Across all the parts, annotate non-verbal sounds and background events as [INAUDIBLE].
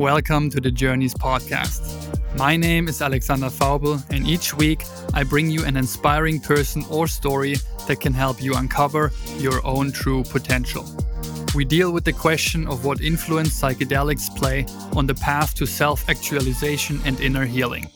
Welcome to the Journeys podcast. My name is Alexander Faubel, and each week I bring you an inspiring person or story that can help you uncover your own true potential. We deal with the question of what influence psychedelics play on the path to self actualization and inner healing.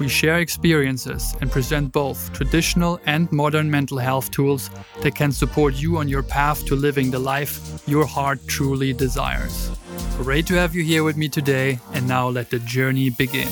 We share experiences and present both traditional and modern mental health tools that can support you on your path to living the life your heart truly desires. Great to have you here with me today, and now let the journey begin.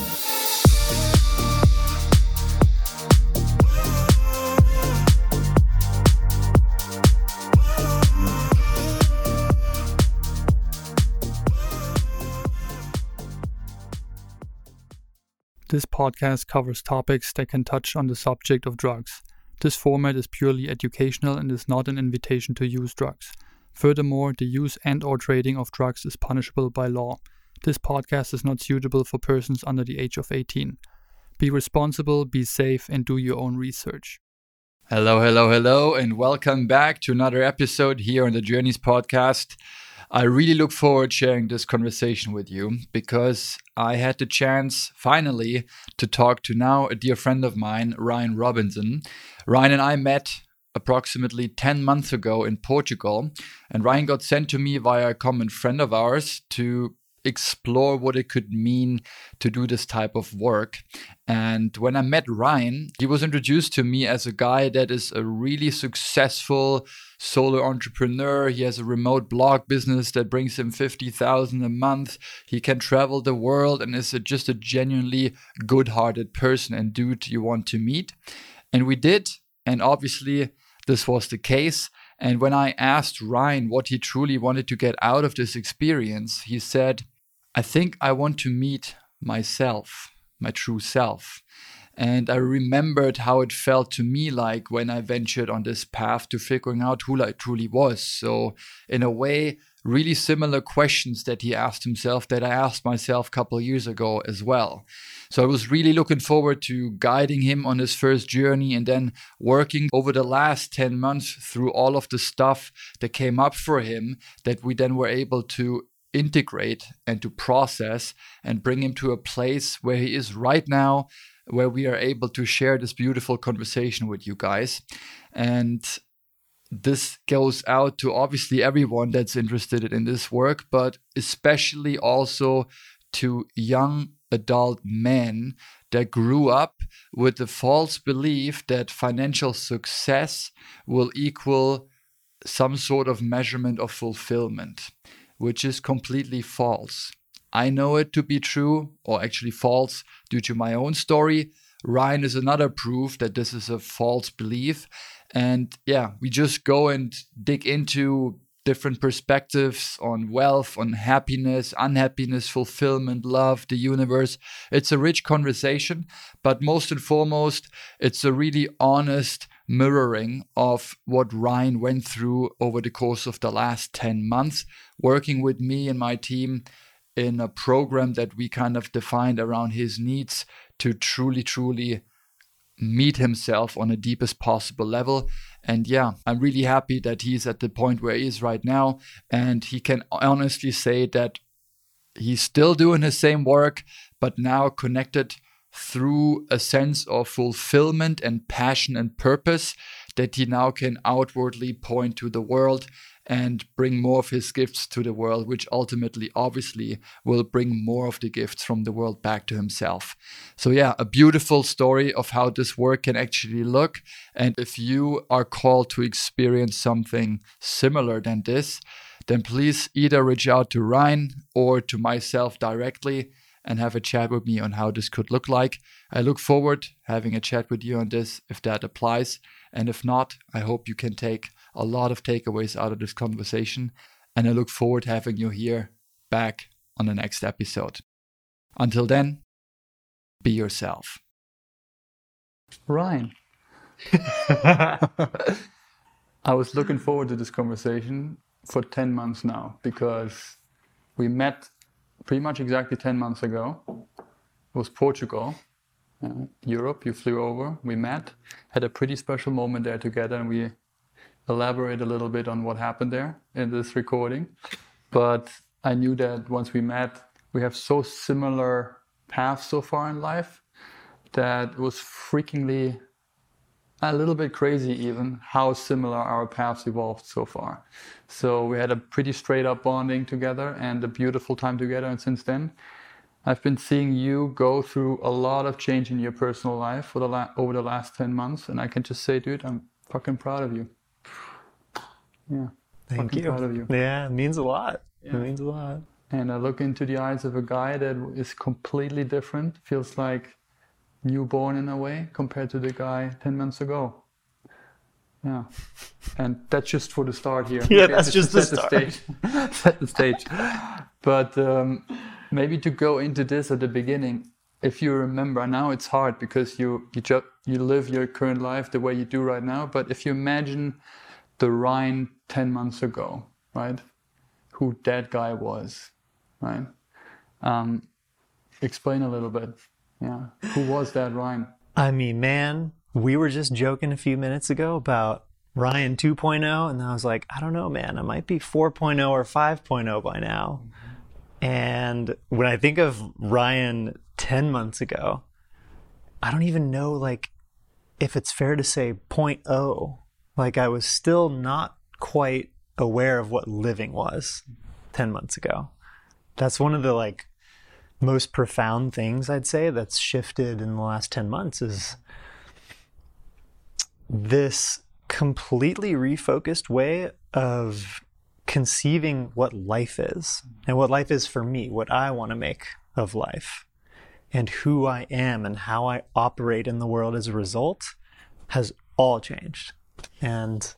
This podcast covers topics that can touch on the subject of drugs. This format is purely educational and is not an invitation to use drugs. Furthermore, the use and or trading of drugs is punishable by law. This podcast is not suitable for persons under the age of 18. Be responsible, be safe, and do your own research. Hello, hello, hello, and welcome back to another episode here on the Journeys podcast. I really look forward sharing this conversation with you because I had the chance finally to talk to now a dear friend of mine, Ryan Robinson. Ryan and I met approximately 10 months ago in Portugal, and Ryan got sent to me via a common friend of ours to explore what it could mean to do this type of work. And when I met Ryan, he was introduced to me as a guy that is a really successful solo entrepreneur. He has a remote blog business that brings him 50,000 a month. He can travel the world and is a, just a genuinely good-hearted person and dude you want to meet. And we did, and obviously this was the case. And when I asked Ryan what he truly wanted to get out of this experience, he said, I think I want to meet myself, my true self. And I remembered how it felt to me like when I ventured on this path to figuring out who I truly was. So, in a way, really similar questions that he asked himself that I asked myself a couple years ago as well. So I was really looking forward to guiding him on his first journey and then working over the last 10 months through all of the stuff that came up for him that we then were able to integrate and to process and bring him to a place where he is right now where we are able to share this beautiful conversation with you guys and this goes out to obviously everyone that's interested in this work but especially also to young adult men that grew up with the false belief that financial success will equal some sort of measurement of fulfillment which is completely false. I know it to be true, or actually false, due to my own story. Ryan is another proof that this is a false belief. And yeah, we just go and dig into different perspectives on wealth, on happiness, unhappiness, fulfillment, love, the universe. It's a rich conversation, but most and foremost, it's a really honest mirroring of what Ryan went through over the course of the last 10 months, working with me and my team in a program that we kind of defined around his needs to truly, truly meet himself on the deepest possible level. And yeah, I'm really happy that he's at the point where he is right now. And he can honestly say that he's still doing the same work, but now connected through a sense of fulfillment and passion and purpose that he now can outwardly point to the world and bring more of his gifts to the world, which ultimately, obviously, will bring more of the gifts from the world back to himself. So, yeah, a beautiful story of how this work can actually look. And if you are called to experience something similar than this, then please either reach out to Ryan or to myself directly and have a chat with me on how this could look like. I look forward having a chat with you on this if that applies. And if not, I hope you can take a lot of takeaways out of this conversation. And I look forward to having you here back on the next episode. Until then, be yourself. Ryan. [LAUGHS] I was looking forward to this conversation for 10 months now because we met pretty much exactly 10 months ago. It was Portugal, uh, Europe. You flew over, we met, had a pretty special moment there together, and we elaborate a little bit on what happened there in this recording. But I knew that once we met, we have so similar paths so far in life that it was freakingly a little bit crazy even how similar our paths evolved so far. So we had a pretty straight up bonding together and a beautiful time together. And since then, I've been seeing you go through a lot of change in your personal life for the la- over the last 10 months. And I can just say, dude, I'm fucking proud of you. Yeah. Thank you. proud of you. Yeah, it means a lot. Yeah. It means a lot. And I look into the eyes of a guy that is completely different, feels like newborn in a way compared to the guy 10 months ago. Yeah. And that's just for the start here. [LAUGHS] Yeah, Okay, that's just the set start. stage. [LAUGHS] set the stage. But um, maybe to go into this at the beginning, if you remember, now it's hard because you you just you live your current life the way you do right now. But if you imagine the Ryan ten months ago, right, who that guy was, right? Um, explain a little bit. Yeah, who was that Ryan? I mean, man, we were just joking a few minutes ago about Ryan 2.0, and I was like, I don't know, man, I might be 4.0 or 5.0 by now. And when I think of Ryan 10 months ago, I don't even know, like, if it's fair to say 0.0. Like, I was still not quite aware of what living was 10 months ago. That's one of the, like, most profound things I'd say that's shifted in the last 10 months is this completely refocused way of conceiving what life is and what life is for me, what I want to make of life, and who I am and how I operate in the world as a result has all changed. And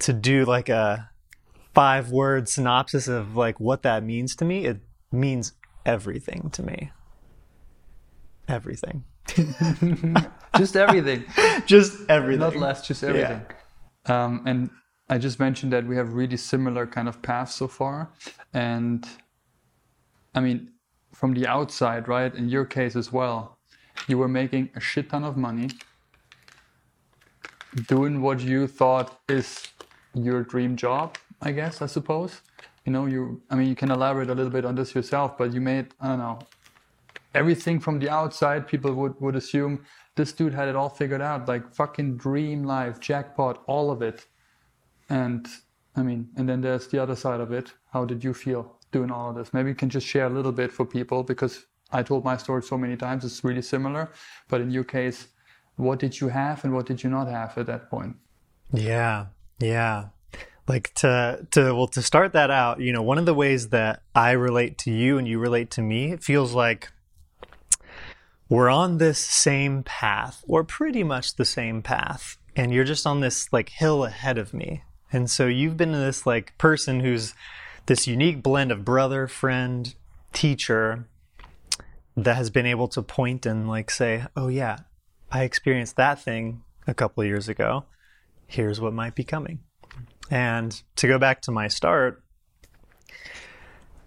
to do like a five word synopsis of like what that means to me, it means everything to me. Everything. [LAUGHS] Just everything. [LAUGHS] Just everything. Not less, just everything. Um, and I just mentioned that we have really similar kind of paths so far. And I mean, from the outside, right, in your case as well, you were making a shit ton of money doing what you thought is your dream job, I guess, I suppose. You know, you, I mean, you can elaborate a little bit on this yourself, but you made, I don't know, everything from the outside, people would, would assume this dude had it all figured out, like fucking dream life, jackpot, all of it. And I mean, and then there's the other side of it. How did you feel doing all of this? Maybe you can just share a little bit for people because I told my story so many times, it's really similar. But in your case, what did you have and what did you not have at that point? Yeah, yeah. Like to to well to start that out, you know, one of the ways that I relate to you and you relate to me, it feels like we're on this same path or pretty much the same path and you're just on this like hill ahead of me. And so you've been this like person who's this unique blend of brother, friend, teacher that has been able to point and like say, "Oh yeah, I experienced that thing a couple years ago. Here's what might be coming." And to go back to my start,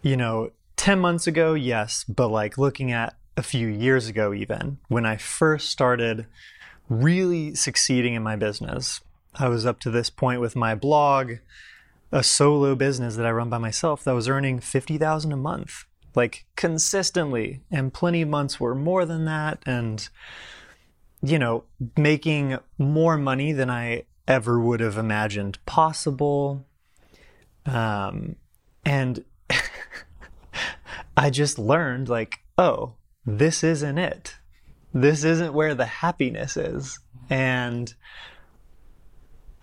you know, 10 months ago, yes, but like looking at a few years ago, even when I first started really succeeding in my business, I was up to this point with my blog, a solo business that I run by myself that was earning 50,000 a month, like consistently. And plenty of months were more than that. And, you know, making more money than I ever would have imagined possible. Um, and [LAUGHS] I just learned, like, oh, this isn't it. This isn't where the happiness is. And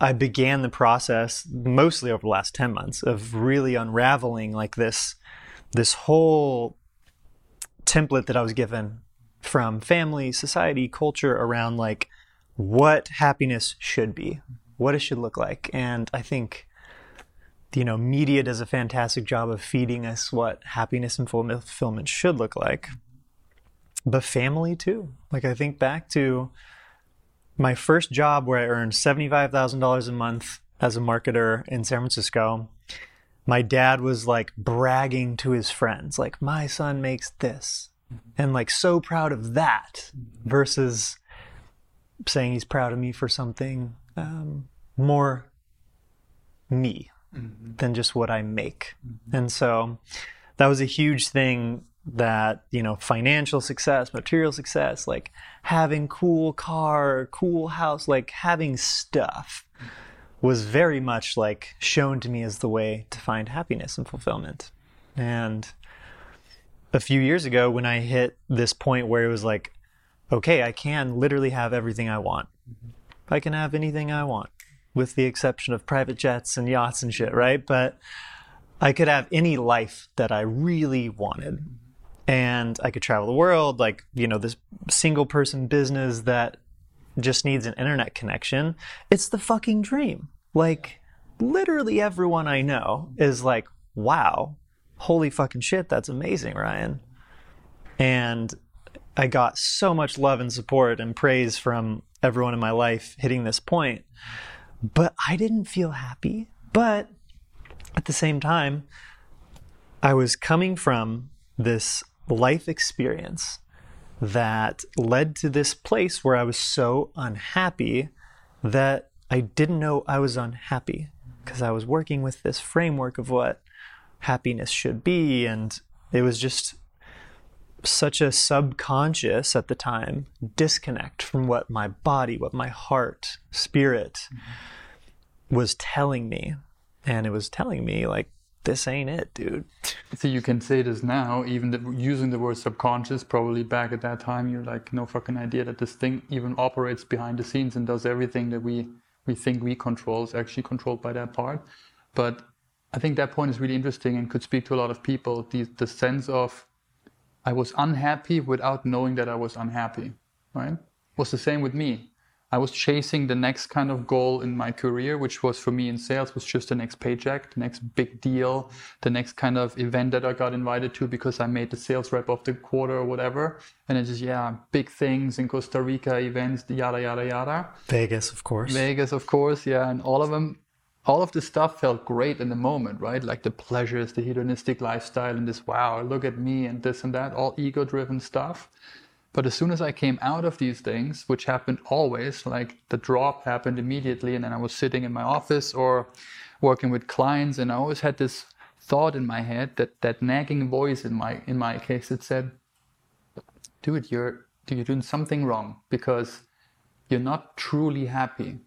I began the process mostly over the last 10 months of really unraveling like this this whole template that I was given from family, society, culture around like what happiness should be, what it should look like. And I think you know, media does a fantastic job of feeding us what happiness and fulfillment should look like. But family too. Like I think back to my first job where I earned $75,000 a month as a marketer in San Francisco. My dad was like bragging to his friends, like, my son makes this, Mm-hmm. and like so proud of that, mm-hmm. versus saying he's proud of me for something um, more me mm-hmm. than just what I make. And so that was a huge thing that you know financial success material success like having cool car cool house like having stuff was very much like shown to me as the way to find happiness and fulfillment. And a few years ago when i hit this point where it was like okay i can literally have everything i want mm-hmm. i can have anything i want with the exception of private jets and yachts and shit right but i could have any life that i really wanted and I could travel the world, like, you know, this single person business that just needs an internet connection. It's the fucking dream. Like, literally everyone I know is like, wow, holy fucking shit, that's amazing, Ryan. And I got so much love and support and praise from everyone in my life hitting this point. But I didn't feel happy. But at the same time, I was coming from this life experience that led to this place where I was so unhappy that I didn't know I was unhappy because I was working with this framework of what happiness should be. And it was just such a subconscious at the time disconnect from what my body, what my heart, spirit mm-hmm. was telling me. And it was telling me, like, this ain't it, dude. [LAUGHS] So you can say this now, even the, using the word subconscious, probably back at that time, you're like, no fucking idea that this thing even operates behind the scenes and does everything that we, we think we control is actually controlled by that part. But I think that point is really interesting and could speak to a lot of people. The, the sense of, I was unhappy without knowing that I was unhappy, right? Was the same with me. I was chasing the next kind of goal in my career, which was for me in sales was just the next paycheck, the next big deal, the next kind of event that I got invited to because I made the sales rep of the quarter or whatever. And it's just, yeah, big things in Costa Rica, events, yada, yada, yada. Vegas, of course. Vegas, of course. Yeah. And all of them, all of this stuff felt great in the moment, right? Like the pleasures, the hedonistic lifestyle and this, wow, look at me and this and that, all ego driven stuff. But as soon as I came out of these things, which happened always, like the drop happened immediately, and then I was sitting in my office or working with clients, and I always had this thought in my head that that nagging voice in my in my case that said, "Dude, you're you're doing something wrong because you're not truly happy."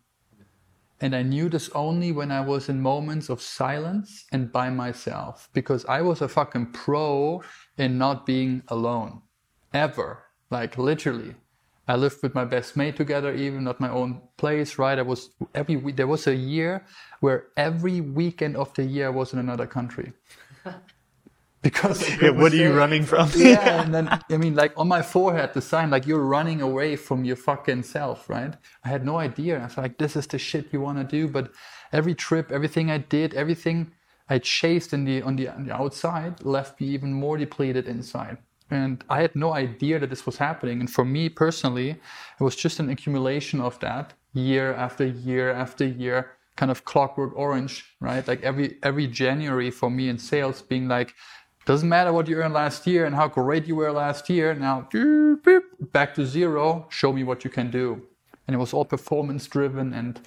And I knew this only when I was in moments of silence and by myself because I was a fucking pro in not being alone ever like literally. I lived with my best mate together, even not my own place, right? I was every week, there was a year where every weekend of the year I was in another country. Because [LAUGHS] yeah, what are you running from? yeah, [LAUGHS] and then I mean, like on my forehead, the sign like you're running away from your fucking self, right? I had no idea. I was like, this is the shit you want to do. But every trip, everything I did, everything I chased in the on the, on the outside left me even more depleted inside. And I had no idea that this was happening. And for me personally, it was just an accumulation of that year after year after year, kind of clockwork orange, right? Like every every January for me in sales being like, doesn't matter what you earned last year and how great you were last year. Now back to zero. Show me what you can do. And it was all performance driven and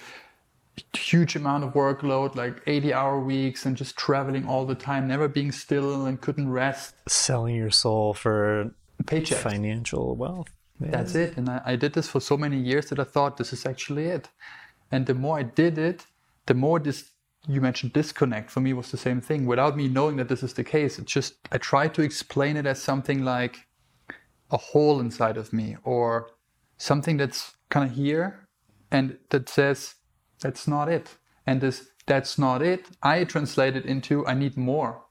huge amount of workload, like 80 hour weeks and just traveling all the time, never being still and couldn't rest. Selling your soul for paycheck, financial wealth. Yeah. That's it. And I, I did this for so many years that I thought this is actually it. And the more I did it, the more this you mentioned disconnect for me was the same thing. Without me knowing that this is the case, it's just I try to explain it as something like a hole inside of me or something that's kind of here and that says that's not it. And this that's not it, I translated into I need more.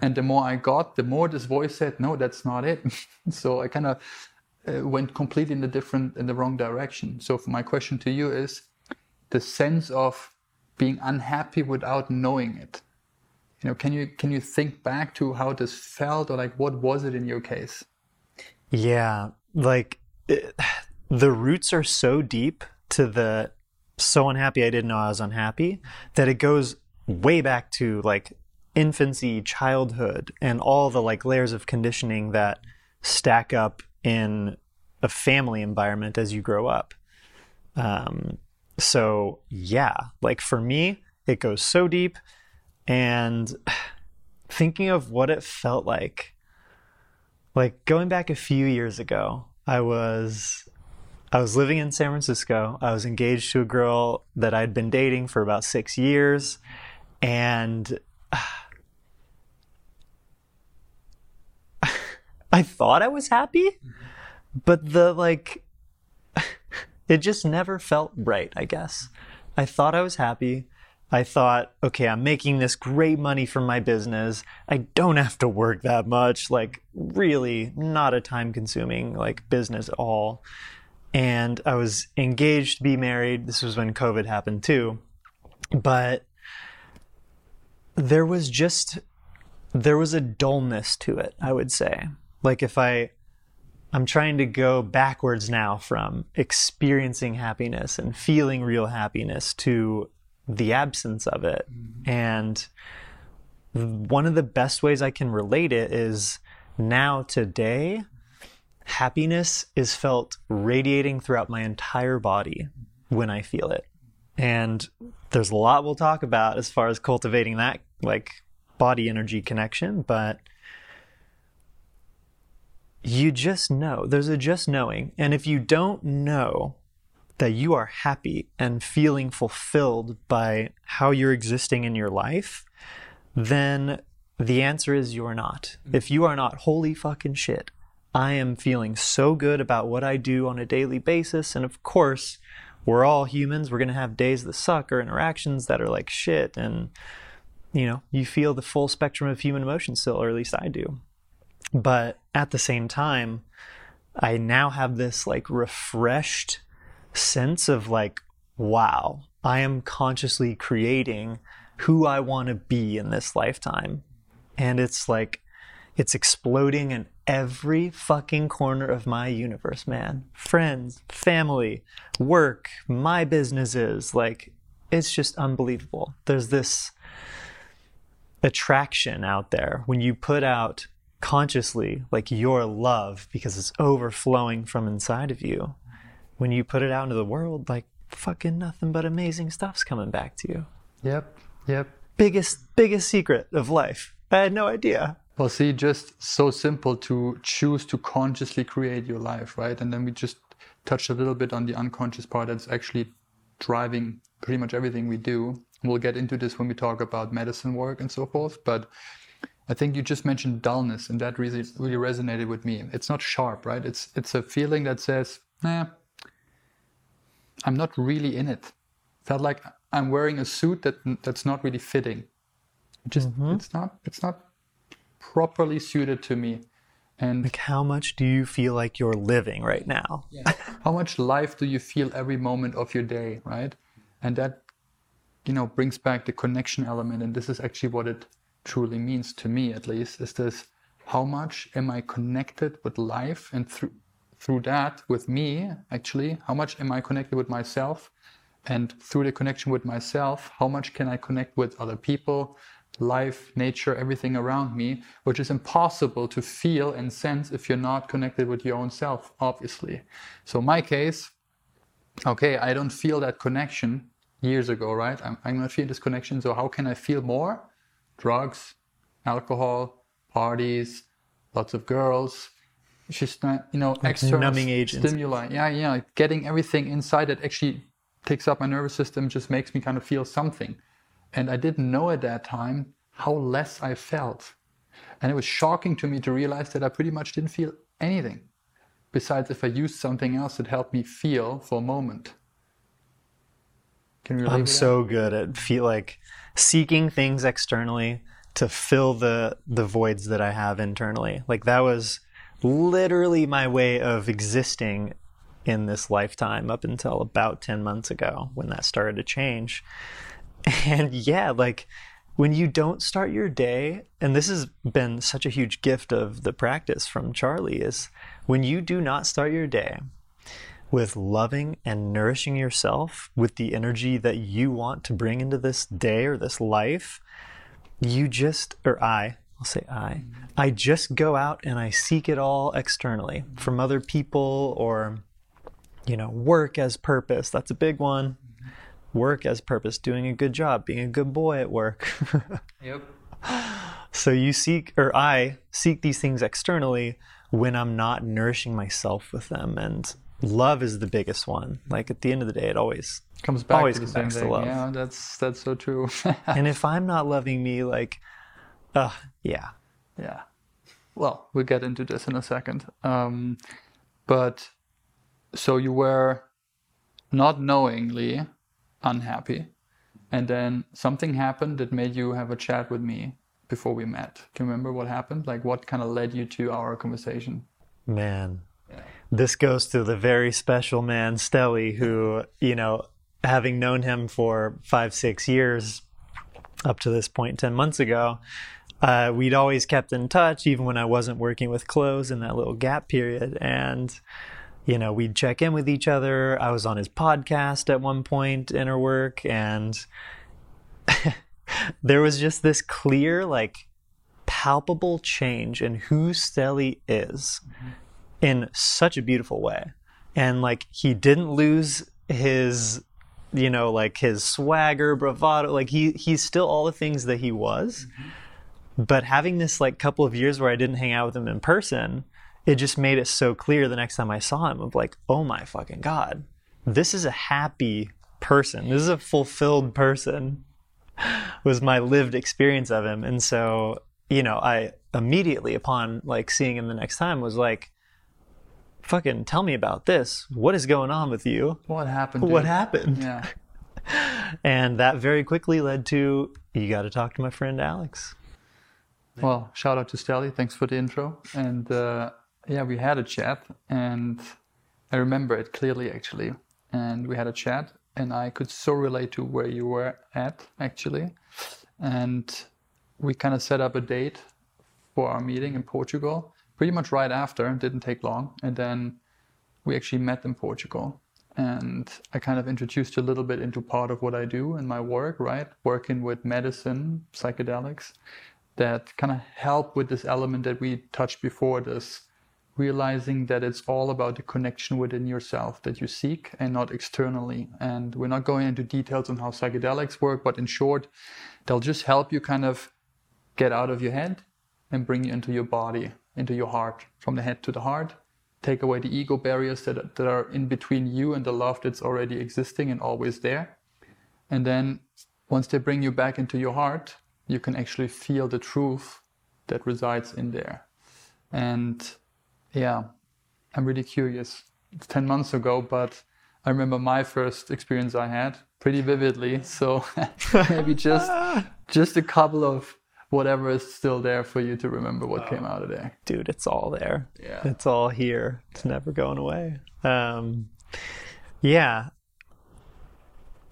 And the more I got, the more this voice said, no, that's not it. [LAUGHS] so I kind of uh, went completely in the different, in the wrong direction. So my question to you is the sense of being unhappy without knowing it. You know, can you can you think back to how this felt, or like what was it in your case? Yeah, like it, the roots are so deep to the so unhappy I didn't know I was unhappy that it goes way back to like infancy, childhood, and all the like layers of conditioning that stack up in a family environment as you grow up. Um, so yeah, like for me, it goes so deep, and [SIGHS] thinking of what it felt like. Like going back a few years ago, I was I was living in San Francisco. I was engaged to a girl that I'd been dating for about 6 years and [SIGHS] I thought I was happy, but the like [LAUGHS] it just never felt right, I guess. I thought I was happy. I thought, okay, I'm making this great money from my business. I don't have to work that much. Like, really, not a time consuming like business at all. And I was engaged to be married. This was when COVID happened too. But there was just, there was a dullness to it, I would say. Like, if I, I'm trying to go backwards now from experiencing happiness and feeling real happiness to the absence of it. Mm-hmm. And one of the best ways I can relate it is now, today, happiness is felt radiating throughout my entire body when I feel it. And there's a lot we'll talk about as far as cultivating that like body energy connection, but you just know. There's a just knowing. And if you don't know that you are happy and feeling fulfilled by how you're existing in your life, then the answer is you're not. If you are not, holy fucking shit, I am feeling so good about what I do on a daily basis. And of course, we're all humans. We're going to have days that suck or interactions that are like shit. And, you know, you feel the full spectrum of human emotion still, or at least I do. But at the same time, I now have this like refreshed sense of like, wow, I am consciously creating who I want to be in this lifetime. And it's like, it's exploding in every fucking corner of my universe, man. Friends, family, work, my businesses. Like, it's just unbelievable. There's this attraction out there when you put out consciously, like your love, because it's overflowing from inside of you when you put it out into the world, like fucking nothing but amazing stuff's coming back to you. Yep. Yep. Biggest biggest secret of life. I had no idea. Well, see, just so simple to choose to consciously create your life, right? And then we just touched a little bit on the unconscious part that's actually driving pretty much everything we do. We'll get into this when we talk about medicine work and so forth. But I think you just mentioned dullness, and that really really resonated with me. It's not sharp, right? It's it's a feeling that says, nah, I'm not really in it. Felt like I'm wearing a suit that that's not really fitting. Just mm-hmm. it's not it's not properly suited to me. And like how much do you feel like you're living right now? Yeah. how much life do you feel every moment of your day, right? And that you know brings back the connection element and this is actually what it truly means to me at least is this how much am I connected with life and through through that with me actually? How much am i connected with myself? And through the connection with myself how much can i connect with other people life nature everything around me which is impossible to feel and sense if you're not connected with your own self obviously. So my case okay i don't feel that connection years ago right? I'm, I'm not feeling this connection so how can i feel more drugs alcohol parties lots of girls just not, you know, like extra numbing agents. stimuli. Yeah, yeah, like getting everything inside that actually takes up my nervous system just makes me kind of feel something. And I didn't know at that time how less I felt. And it was shocking to me to realize that I pretty much didn't feel anything besides if I used something else that helped me feel for a moment. Can I'm so good at feel like seeking things externally to fill the the voids that I have internally. Like that was literally my way of existing in this lifetime up until about 10 months ago when that started to change. [LAUGHS] And yeah, like when you don't start your day, and this has been such a huge gift of the practice from Charlie, is when you do not start your day with loving and nourishing yourself with the energy that you want to bring into this day or this life, you just, or I, I'll say I. I just go out and I seek it all externally from other people or, you know, work as purpose. That's a big one. Work as purpose, doing a good job, being a good boy at work. [LAUGHS] yep. so you seek, or I seek these things externally when I'm not nourishing myself with them. And love is the biggest one. Like at the end of the day, it always comes back always to comes back to love. Yeah, that's that's so true. [LAUGHS] and if I'm not loving me, like, uh, yeah, Yeah. Well, we'll get into this in a second. Um, but so you were not knowingly unhappy, and then something happened that made you have a chat with me before we met. Can you remember what happened? Like, what kind of led you to our conversation? man. This goes to the very special man, Stelly, who, you know, having known him for five, six years up to this point, 10 months ago, uh, we'd always kept in touch, even when I wasn't working with clothes in that little gap period. And, you know, we'd check in with each other. I was on his podcast at one point in our work, and [LAUGHS] there was just this clear, like, palpable change in who Stelly is in such a beautiful way. And like he didn't lose his you know like his swagger, bravado, like he he's still all the things that he was. Mm-hmm. But having this like couple of years where I didn't hang out with him in person, it just made it so clear the next time I saw him of like, "Oh my fucking god. This is a happy person. This is a fulfilled person." [LAUGHS] was my lived experience of him. And so, you know, I immediately upon like seeing him the next time was like, fucking tell me about this. What is going on with you? What happened? What happened? Yeah. [LAUGHS] And that very quickly led to you got to talk to my friend Alex. Well, shout out to Stelly. Thanks for the intro. And uh, yeah, we had a chat, and I remember it clearly actually. And we had a chat, and I could so relate to where you were at actually. And we kind of set up a date for our meeting in Portugal pretty much right after. Didn't take long. And then we actually met in Portugal. And I kind of introduced a little bit into part of what I do in my work, right? Working with medicine, psychedelics that kind of help with this element that we touched before this realizing that it's all about the connection within yourself that you seek and not externally and we're not going into details on how psychedelics work but in short they'll just help you kind of get out of your head and bring you into your body into your heart from the head to the heart take away the ego barriers that, that are in between you and the love that's already existing and always there and then once they bring you back into your heart you can actually feel the truth that resides in there. And yeah, I'm really curious. It's 10 months ago, but I remember my first experience I had pretty vividly. So [LAUGHS] maybe just [LAUGHS] just a couple of whatever is still there for you to remember what came out of there. Dude, it's all there. Yeah. It's all here. It's never going away. Um, yeah.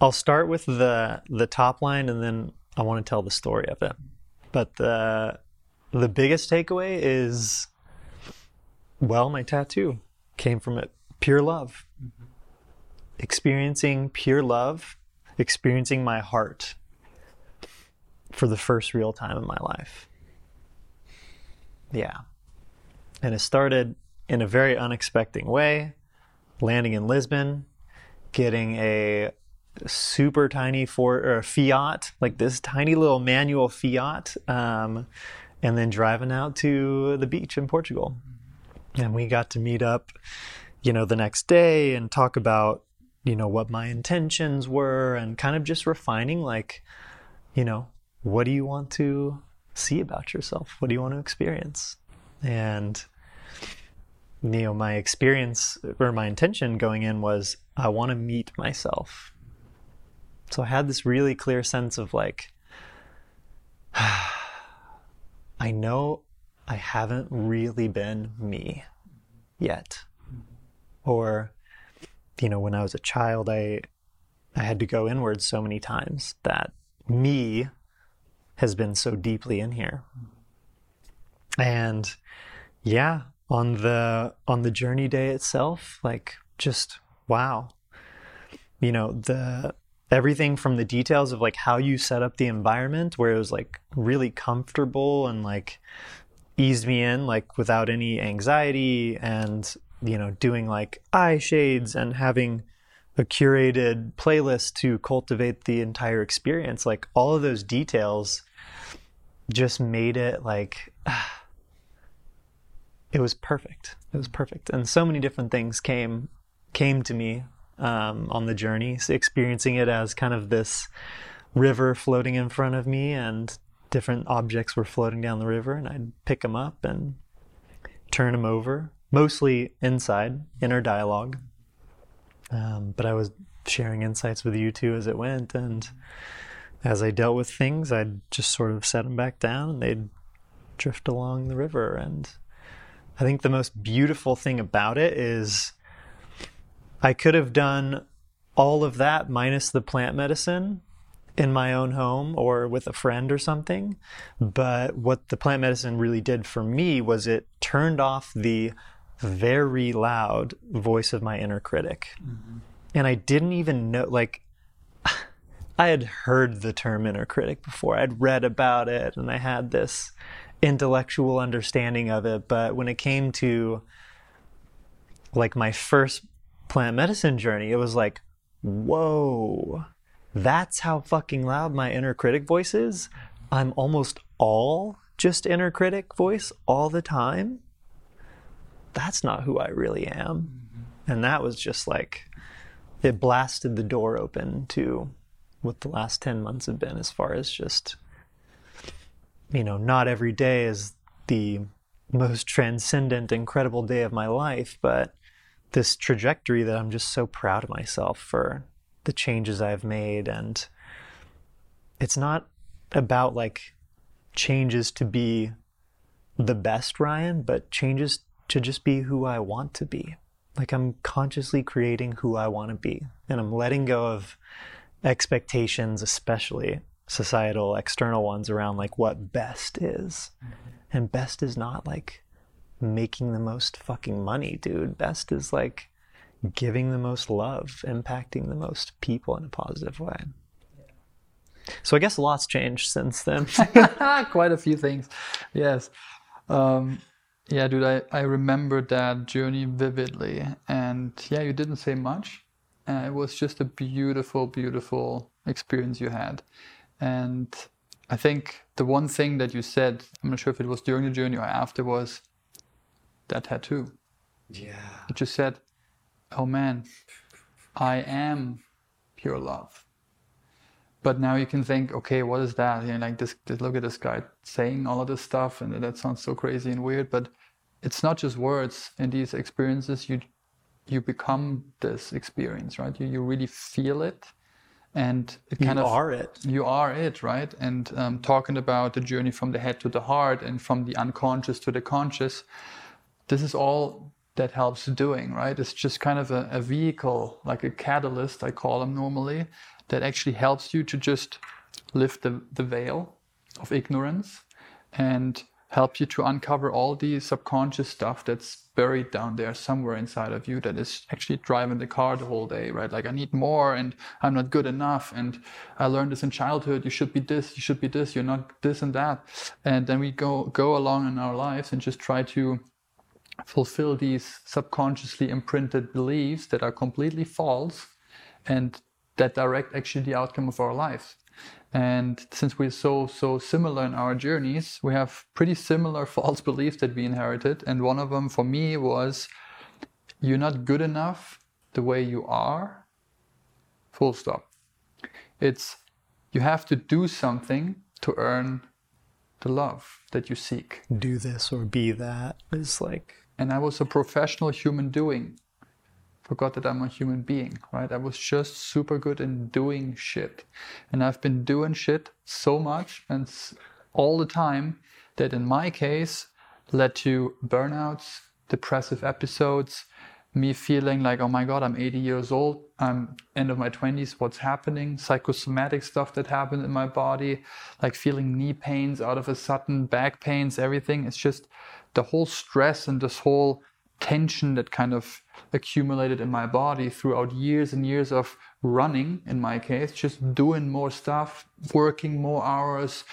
I'll start with the the top line and then I want to tell the story of it. But the the biggest takeaway is well, my tattoo came from it pure love. Experiencing pure love, experiencing my heart for the first real time in my life. Yeah. And it started in a very unexpected way, landing in Lisbon, getting a super tiny or Fiat, like this tiny little manual Fiat, um, and then driving out to the beach in Portugal. And we got to meet up, you know, the next day and talk about, you know, what my intentions were and kind of just refining, like, you know, what do you want to see about yourself? What do you want to experience? And, you know, my experience or my intention going in was I want to meet myself. So I had this really clear sense of like, [SIGHS] I know I haven't really been me yet. Or, you know, when I was a child, I, I had to go inward so many times that me has been so deeply in here. And yeah, on the on the journey day itself, like just wow. You know, the everything from the details of like how you set up the environment where it was like really comfortable and like eased me in like without any anxiety and you know doing like eye shades and having a curated playlist to cultivate the entire experience like all of those details just made it like [SIGHS] it was perfect. It was perfect, and so many different things came came to me um, on the journey, experiencing it as kind of this river floating in front of me, and different objects were floating down the river, and I'd pick them up and turn them over, mostly inside, inner dialogue. Um, but I was sharing insights with you too as it went, and as I dealt with things, I'd just sort of set them back down, and they'd drift along the river. And I think the most beautiful thing about it is I could have done all of that minus the plant medicine in my own home or with a friend or something. But what the plant medicine really did for me was it turned off the very loud voice of my inner critic. Mm-hmm. And I didn't even know, like, I had heard the term inner critic before. I'd read about it and I had this intellectual understanding of it. But when it came to like my first plant medicine journey, it was like, whoa, that's how fucking loud my inner critic voice is. I'm almost all just inner critic voice all the time. That's not who I really am. Mm-hmm. And that was just like, it blasted the door open to what the last 10 months have been as far as just, you know, not every day is the most transcendent, incredible day of my life, but this trajectory that I'm just so proud of myself for the changes I've made. And it's not about like changes to be the best Ryan, but changes to just be who I want to be. Like I'm consciously creating who I want to be. And I'm letting go of expectations, especially societal external ones around like what best is. Mm-hmm. And best is not like making the most fucking money, dude. Best is like giving the most love, impacting the most people in a positive way. So I guess a lot's changed since then. [LAUGHS] [LAUGHS] Quite a few things. Yes. Um, yeah, dude, I, I remember that journey vividly. And yeah, you didn't say much. Uh, it was just a beautiful, beautiful experience you had. And I think the one thing that you said, I'm not sure if it was during the journey or after, was that tattoo. Yeah. You just said, oh man, I am pure love. But now you can think, okay, what is that? You know, like this, look at this guy saying all of this stuff, and that sounds so crazy and weird. But it's not just words. In these experiences, you you become this experience, right? You you really feel it, and it kind you of are it. You are it, right? And um, talking about the journey from the head to the heart and from the unconscious to the conscious, this is all that helps doing, right? It's just kind of a, a vehicle, like a catalyst, I call them normally, that actually helps you to just lift the, the veil of ignorance and help you to uncover all the subconscious stuff that's buried down there somewhere inside of you that is actually driving the car the whole day, right? Like I need more and I'm not good enough and I learned this in childhood. You should be this, you should be this, you're not this and that. And then we go go along in our lives and just try to fulfill these subconsciously imprinted beliefs that are completely false and that direct actually the outcome of our life. And since we're so so similar in our journeys, we have pretty similar [LAUGHS] false beliefs that we inherited. And one of them for me was you're not good enough the way you are. Full stop. It's you have to do something to earn the love that you seek. Do this or be that is like and I was a professional human doing. Forgot that I'm a human being, right? I was just super good in doing shit. And I've been doing shit so much and all the time that in my case led to burnouts, depressive episodes, me feeling like, oh my God, I'm 80 years old, I'm end of my 20s, what's happening? Psychosomatic stuff that happened in my body, like feeling knee pains out of a sudden, back pains, everything. It's just the whole stress and this whole tension that kind of accumulated in my body throughout years and years of running, in my case, just doing more stuff, working more hours,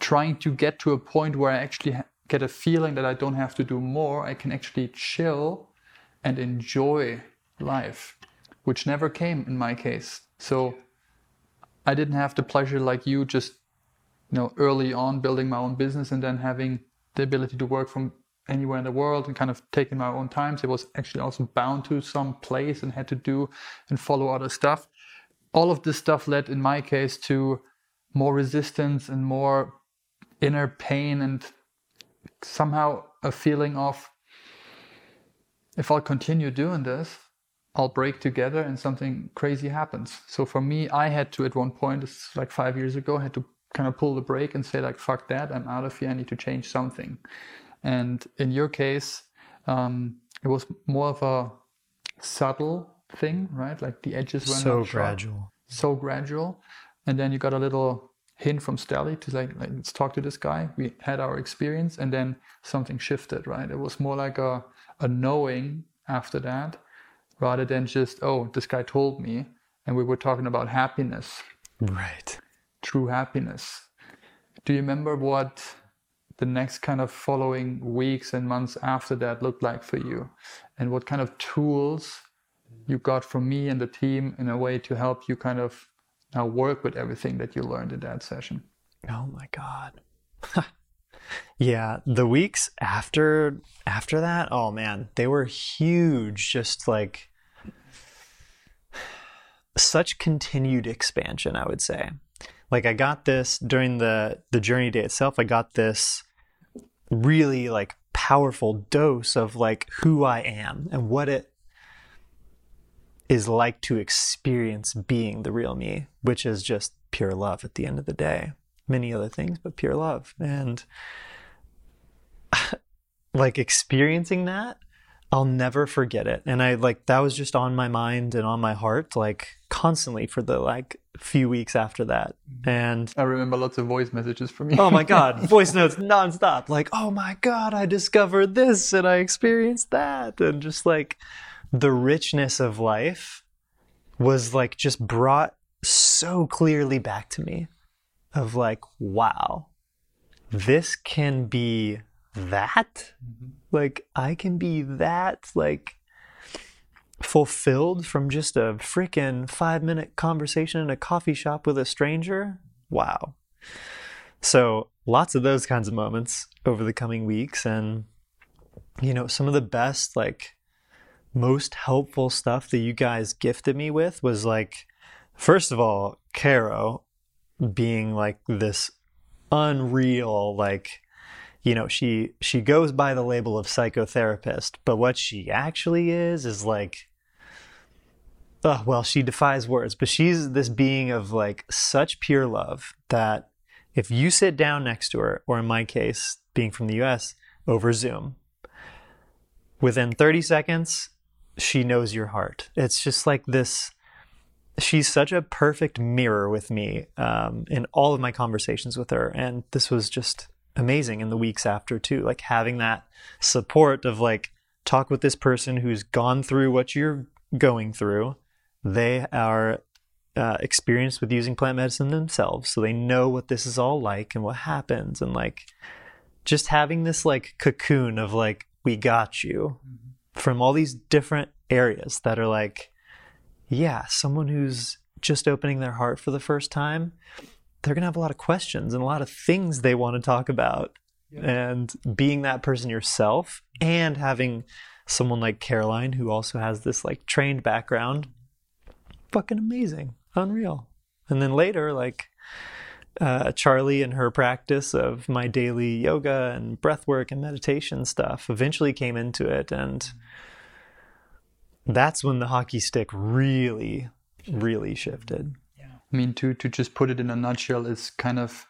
trying to get to a point where I actually get a feeling that I don't have to do more. I can actually chill and enjoy life, which never came in my case. So I didn't have the pleasure like you just you know, early on building my own business and then having the ability to work from anywhere in the world and kind of taking my own time. So I was actually also bound to some place and had to do and follow other stuff. All of this stuff led, in my case, to more resistance and more inner pain and somehow a feeling of if I'll continue doing this, I'll break together and something crazy happens. So for me, I had to at one point, it's like five years ago, I had to kind of pull the brake and say like, fuck that, I'm out of here, I need to change something. And in your case, um, it was more of a subtle thing, right? Like the edges were so gradual. so gradual. And then you got a little hint from Stelly to like, like, let's talk to this guy. We had our experience, and then something shifted, right? It was more like a a knowing after that, rather than just oh, this guy told me, and we were talking about happiness, Right. true happiness. Do you remember what the next kind of following weeks and months after that looked like for you, and what kind of tools you got from me and the team in a way to help you kind of now work with everything that you learned in that session? Oh my god. [LAUGHS] yeah, the weeks after after that, oh man, they were huge just like [SIGHS] such continued expansion, I would say. Like I got this during the the journey day itself, I got this really like powerful dose of like who I am and what it is like to experience being the real me, which is just pure love at the end of the day. Many other things, but pure love. And [LAUGHS] like experiencing that, I'll never forget it. And I like that was just on my mind and on my heart, like constantly for the like few weeks after that. Mm-hmm. And I remember lots of voice messages from you. oh my god, [LAUGHS] voice notes nonstop. Like, oh my god, I discovered this and I experienced that, and just like the richness of life was like just brought so clearly back to me. Of like, wow, this can be that. Mm-hmm. Like, I can be that. Like fulfilled from just a freaking five minute conversation in a coffee shop with a stranger. Wow. So lots of those kinds of moments over the coming weeks. And, you know, some of the best, like, most helpful stuff that you guys gifted me with was like, first of all, Caro being like this unreal, like, you know, she she goes by the label of psychotherapist, but what she actually is is like oh, well, she defies words, but she's this being of like such pure love that if you sit down next to her, or in my case, being from the US, over Zoom, within 30 seconds, she knows your heart. It's just like this. She's such a perfect mirror with me um, in all of my conversations with her. And this was just amazing in the weeks after, too. Like having that support of like, talk with this person who's gone through what you're going through they are uh, experienced with using plant medicine themselves, so they know what this is all like and what happens, and like just having this like cocoon of like we got you mm-hmm. from all these different areas that are like, yeah, someone who's just opening their heart for the first time, they're gonna have a lot of questions and a lot of things they want to talk about, and being that person yourself and having someone like Caroline who also has this like trained background fucking amazing, unreal. And then later, like uh, Charlie and her practice of my daily yoga and breath work and meditation stuff eventually came into it. And that's when the hockey stick really, really shifted. Yeah. I mean, to, to just put it in a nutshell, it's kind of,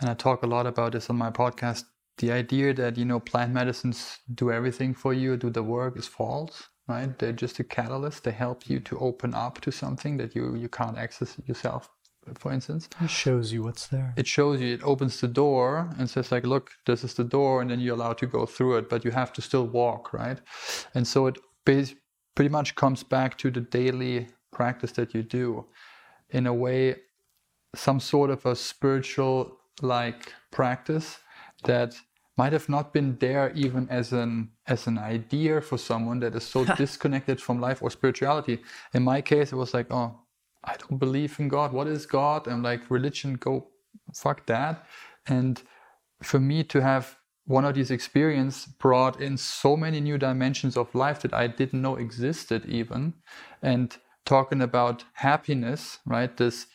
and I talk a lot about this on my podcast, the idea that, you know, plant medicines do everything for you, do the work is false right? They're just a catalyst. They help you to open up to something that you, you can't access yourself, for instance. It shows you what's there. It shows you, it opens the door and says like, look, this is the door. And then you're allowed to go through it, but you have to still walk, right? And so it pretty much comes back to the daily practice that you do in a way, some sort of a spiritual like practice that might have not been there even as an as an idea for someone that is so [LAUGHS] disconnected from life or spirituality. In my case, it was like, oh, I don't believe in God. What is God? And like religion, go fuck that. And for me to have one of these experiences brought in so many new dimensions of life that I didn't know existed even. And talking about happiness, right? This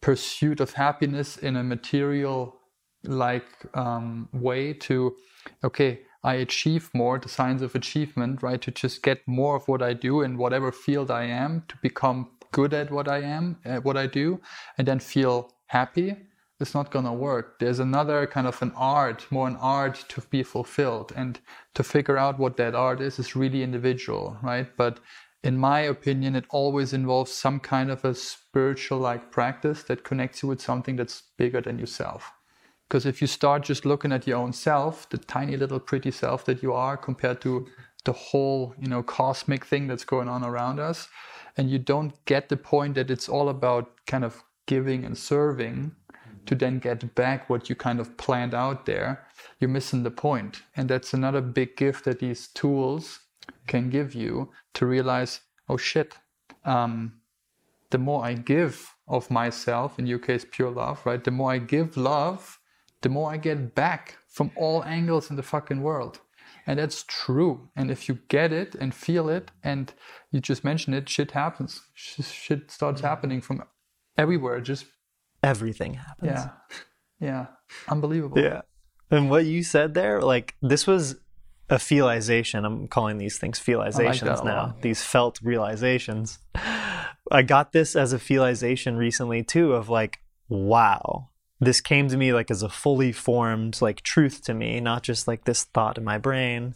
pursuit of happiness in a material like um, way to, okay, I achieve more, the signs of achievement, right? To just get more of what I do in whatever field I am, to become good at what I am, at what I do, and then feel happy it's not going to work. There's another kind of an art, more an art to be fulfilled. And to figure out what that art is, is really individual, right? But in my opinion, it always involves some kind of a spiritual like practice that connects you with something that's bigger than yourself. Because if you start just looking at your own self, the tiny little pretty self that you are compared to the whole, you know, cosmic thing that's going on around us, and you don't get the point that it's all about kind of giving and serving, to then get back what you kind of planned out there, you're missing the point. And that's another big gift that these tools can give you to realize, oh shit, um, the more I give of myself, in your case, pure love, right? The more I give love, the more I get back from all angles in the fucking world. And that's true. And if you get it and feel it, and you just mentioned it, shit happens. Shit starts mm-hmm. happening from everywhere just everything happens. Yeah. Yeah. Unbelievable. Yeah. And what you said there, like this was a feelization. I'm calling these things feelizations like now. These felt realizations. [LAUGHS] I got this as a feelization recently too of like, wow. This came to me like as a fully formed like truth to me, not just like this thought in my brain,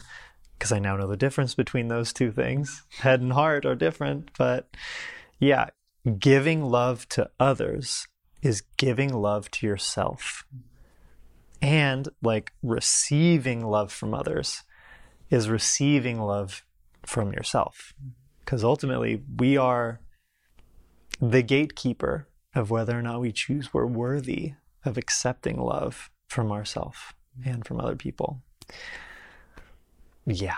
because I now know the difference between those two things. Head and heart are different, but yeah, giving love to others is giving love to yourself. And like receiving love from others is receiving love from yourself. Because ultimately, we are the gatekeeper of whether or not we choose we're worthy of accepting love from ourselves and from other people. Yeah.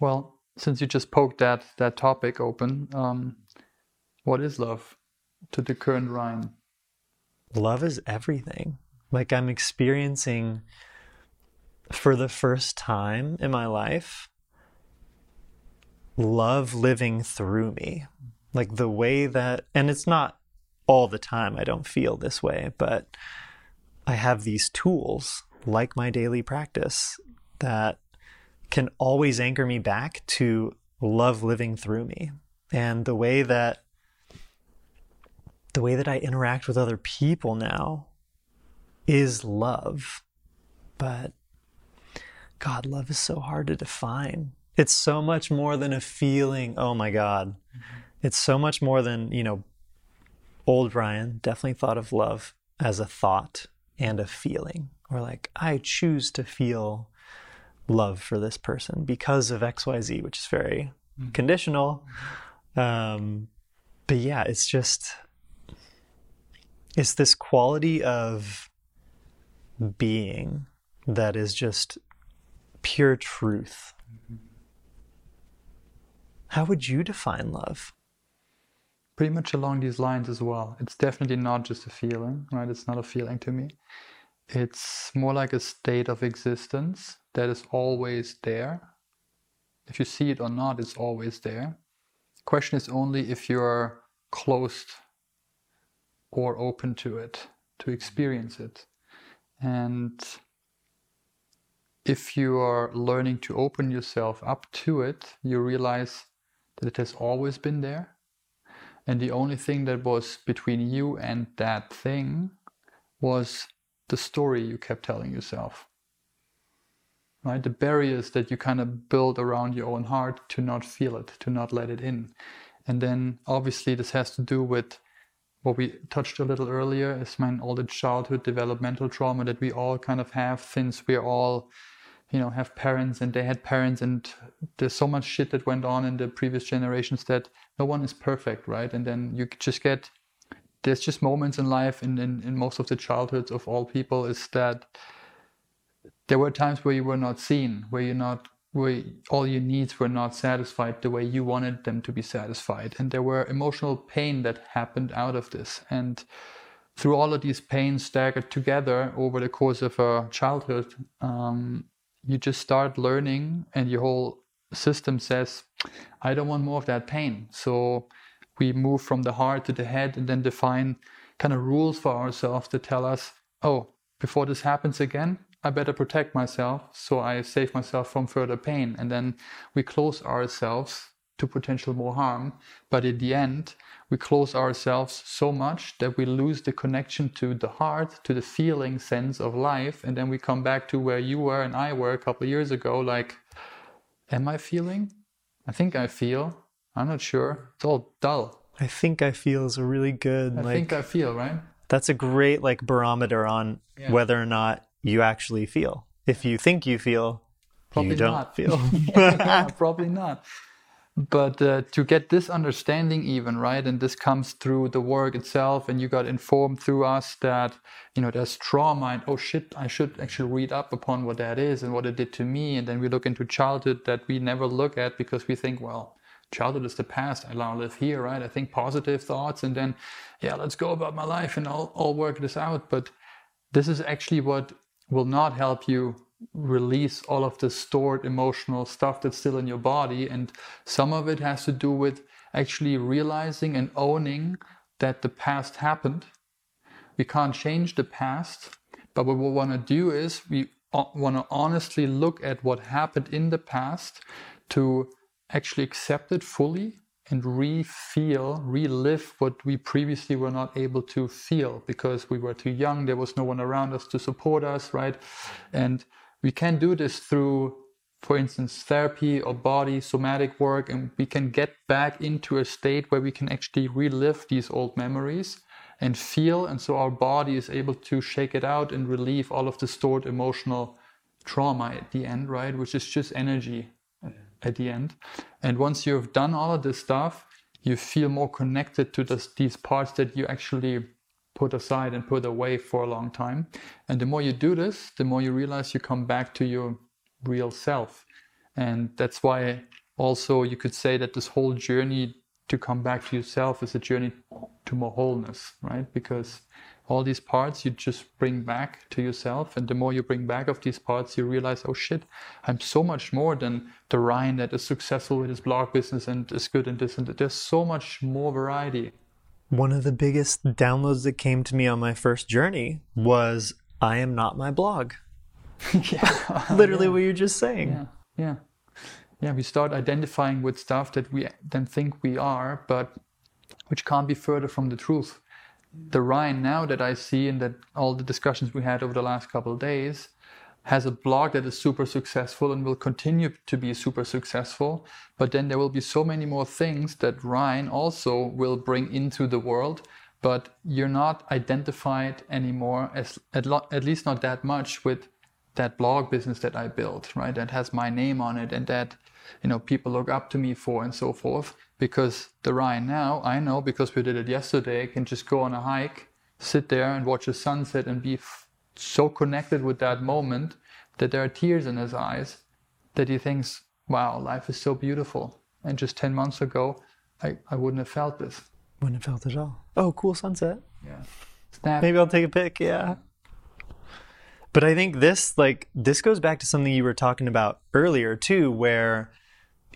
Well, since you just poked that that topic open, um, what is love to the current Ryan? love is everything. Like I'm experiencing for the first time in my life love living through me. Like the way that, and it's not all the time I don't feel this way, but I have these tools like my daily practice that can always anchor me back to love living through me. And the way that the way that I interact with other people now is love. But God, love is so hard to define. It's so much more than a feeling. Oh my God. Mm-hmm. It's so much more than, you know, old Ryan definitely thought of love as a thought and a feeling, or like, I choose to feel love for this person because of XYZ, which is very mm-hmm. conditional. Mm-hmm. Um, but yeah, it's just it's this quality of being that is just pure truth. How would you define love? Pretty much along these lines as well. It's definitely not just a feeling, right? It's not a feeling to me. It's more like a state of existence that is always there. If you see it or not, it's always there. The question is only if you're closed or open to it, to experience it. And if you are learning to open yourself up to it, you realize that it has always been there. And the only thing that was between you and that thing was the story you kept telling yourself. Right? The barriers that you kind of build around your own heart to not feel it, to not let it in. And then obviously this has to do with what we touched a little earlier is my all the childhood developmental trauma that we all kind of have since we're all you know have parents and they had parents and there's so much shit that went on in the previous generations that no one is perfect right? And then you just get there's just moments in life in, in, in most of the childhoods of all people is that there were times where you were not seen where you're not where all your needs were not satisfied the way you wanted them to be satisfied. And there were emotional pain that happened out of this. And through all of these pains staggered together over the course of a childhood, um, you just start learning, and your whole system says, I don't want more of that pain. So we move from the heart to the head and then define kind of rules for ourselves to tell us, oh, before this happens again, I better protect myself so I save myself from further pain. And then we close ourselves to potential more harm. But in the end, we close ourselves so much that we lose the connection to the heart, to the feeling sense of life. And then we come back to where you were and I were a couple of years ago like, am I feeling? I think I feel. I'm not sure. It's all dull. I think I feel is a really good. I like, think I feel, right? That's a great like barometer on Yeah. whether or not you actually feel. If you think you feel, Probably you don't not. feel. [LAUGHS] yeah, probably not. But uh, to get this understanding, even right, and this comes through the work itself, and you got informed through us that you know there's trauma, and oh shit, I should actually read up upon what that is and what it did to me, and then we look into childhood that we never look at because we think, well, childhood is the past. I now live here, right? I think positive thoughts, and then yeah, let's go about my life, and I'll I'll work this out. But this is actually what will not help you release all of the stored emotional stuff that's still in your body. And some of it has to do with actually realizing and owning that the past happened. We can't change the past, but what we want to do is we uh, want to honestly look at what happened in the past to actually accept it fully and re-feel, relive what we previously were not able to feel because we were too young. There was no one around us to support us, right? And we can do this through, for instance, therapy or body somatic work, and we can get back into a state where we can actually relive these old memories and feel. And so our body is able to shake it out and relieve all of the stored emotional trauma at the end, right? Which is just energy at the end. And once you've done all of this stuff, you feel more connected to this, these parts that you actually put aside and put away for a long time. And the more you do this, the more you realize you come back to your real self. And that's why also you could say that this whole journey to come back to yourself is a journey to more wholeness, right? Because all these parts you just bring back to yourself and the more you bring back of these parts you realize oh shit i'm so much more than the ryan that is successful with his blog business and is good in this and that there's so much more variety One of the biggest downloads that came to me on my first journey was I am not my blog. [LAUGHS] yeah. [LAUGHS] Literally what you're just saying. yeah. Yeah. Yeah we start identifying with stuff that we then think we are but which can't be further from the truth. The Ryan now that I see and that all the discussions we had over the last couple of days has a blog that is super successful and will continue to be super successful. But then there will be so many more things that Ryan also will bring into the world. But you're not identified anymore as at, lo- at least not that much with that blog business that I built, right? That has my name on it and that you know people look up to me for and so forth. Because the Ryan now, I know because we did it yesterday, can just go on a hike, sit there and watch a sunset and be so connected with that moment that there are tears in his eyes that he thinks, wow, life is so beautiful. And just 10 months ago, I, I wouldn't have felt this. Wouldn't have felt it all. Oh, cool sunset. Yeah. Snap. Maybe I'll take a pic. Yeah. But I think this, like, this goes back to something you were talking about earlier, too, where,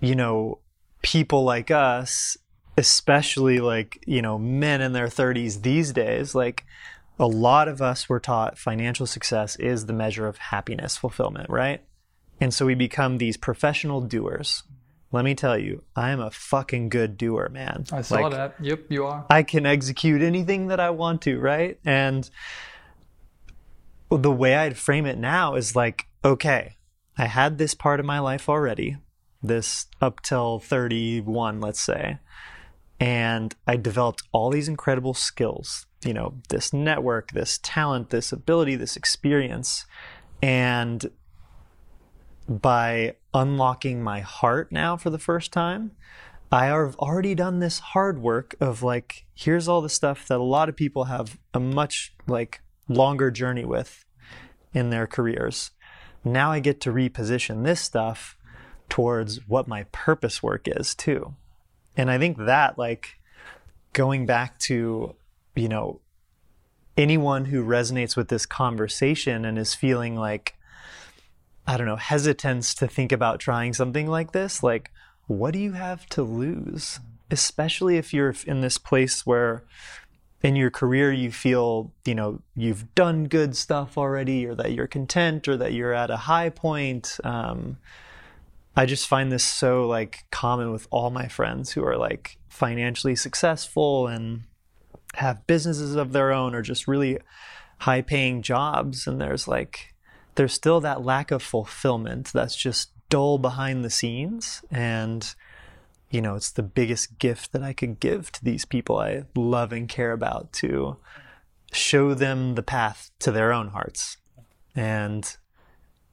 you know, people like us, especially like, you know, men in their 30s these days, like, a lot of us were taught financial success is the measure of happiness, fulfillment, right? And so we become these professional doers. Let me tell you, I am a fucking good doer, man. I saw Like, that. Yep, you are. I can execute anything that I want to, right? And the way I'd frame it now is like, okay, I had this part of my life already, this up till 31, let's say, and I developed all these incredible skills, you know, this network, this talent, this ability, this experience. And by unlocking my heart now for the first time, I have already done this hard work of like, here's all the stuff that a lot of people have a much like longer journey with in their careers. Now I get to reposition this stuff towards what my purpose work is too. And I think that like going back to, you know, anyone who resonates with this conversation and is feeling like, I don't know, hesitance to think about trying something like this, like, what do you have to lose? Especially if you're in this place where in your career you feel, you know, you've done good stuff already, or that you're content, or that you're at a high point. Um, I just find this so like common with all my friends who are like financially successful and have businesses of their own or just really high paying jobs and there's like there's still that lack of fulfillment that's just dull behind the scenes. And you know it's the biggest gift that I could give to these people I love and care about to show them the path to their own hearts. And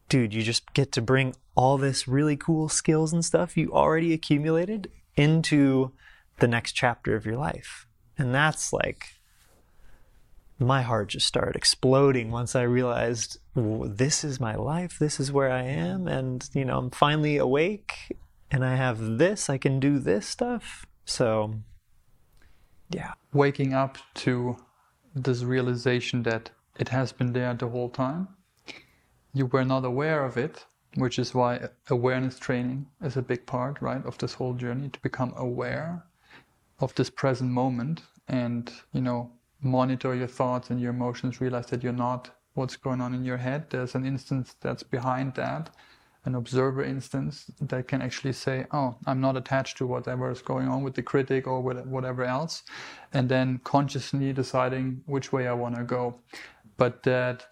dude you just get to bring all this really cool skills and stuff you already accumulated into the next chapter of your life. And that's like, my heart just started exploding once I realized this is my life, this is where I am, and you know, I'm finally awake and I have this, I can do this stuff. So, yeah. Waking up to this realization that it has been there the whole time, you were not aware of it, which is why awareness training is a big part, right, of this whole journey to become aware of this present moment and, you know, monitor your thoughts and your emotions, realize that you're not what's going on in your head. There's an instance that's behind that, an observer instance that can actually say, oh, I'm not attached to whatever is going on with the critic or whatever else. And then consciously deciding which way I want to go. But that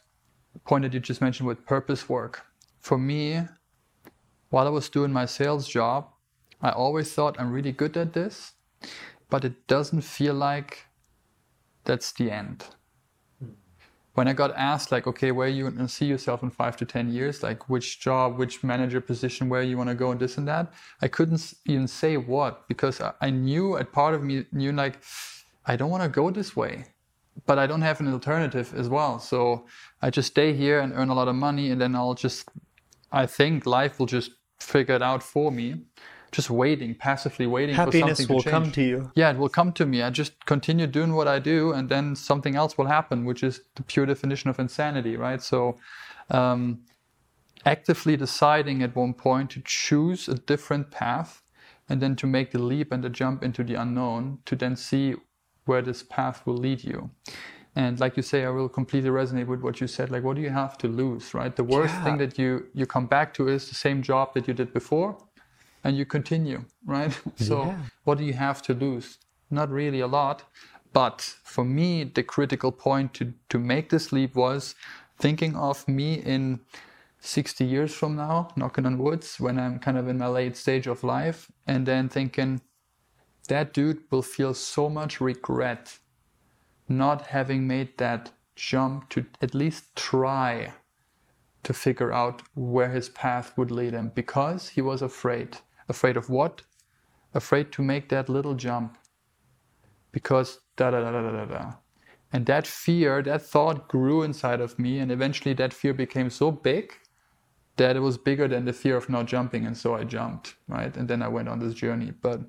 point that you just mentioned with purpose work, for me, while I was doing my sales job, I always thought I'm really good at this, but it doesn't feel like that's the end. Hmm. When I got asked, like, okay, where you see yourself in five to 10 years, like which job, which manager position, where you want to go, and this and that, I couldn't even say what because I knew, a part of me knew, like, I don't want to go this way but I don't have an alternative as well. So I just stay here and earn a lot of money, and then I'll just I think life will just figure it out for me. Just waiting, passively waiting Happiness for something Happiness will to come to you. Yeah, it will come to me. I just continue doing what I do, and then something else will happen, which is the pure definition of insanity, right? So, um, actively deciding at one point to choose a different path, and then to make the leap and the jump into the unknown, to then see where this path will lead you. And like you say, I will completely resonate with what you said. Like, what do you have to lose, right? The worst yeah. thing that you you come back to is the same job that you did before, and you continue, right? [LAUGHS] so, yeah. what do you have to lose? Not really a lot. But for me, the critical point to to make this leap was thinking of me in 60 years from now, knocking on woods, when I'm kind of in my late stage of life, and then thinking that dude will feel so much regret not having made that jump to at least try to figure out where his path would lead him because he was afraid. Afraid of what? Afraid to make that little jump. Because da da da da da da. And that fear, that thought grew inside of me, and eventually that fear became so big that it was bigger than the fear of not jumping, and so I jumped, right? And then I went on this journey. But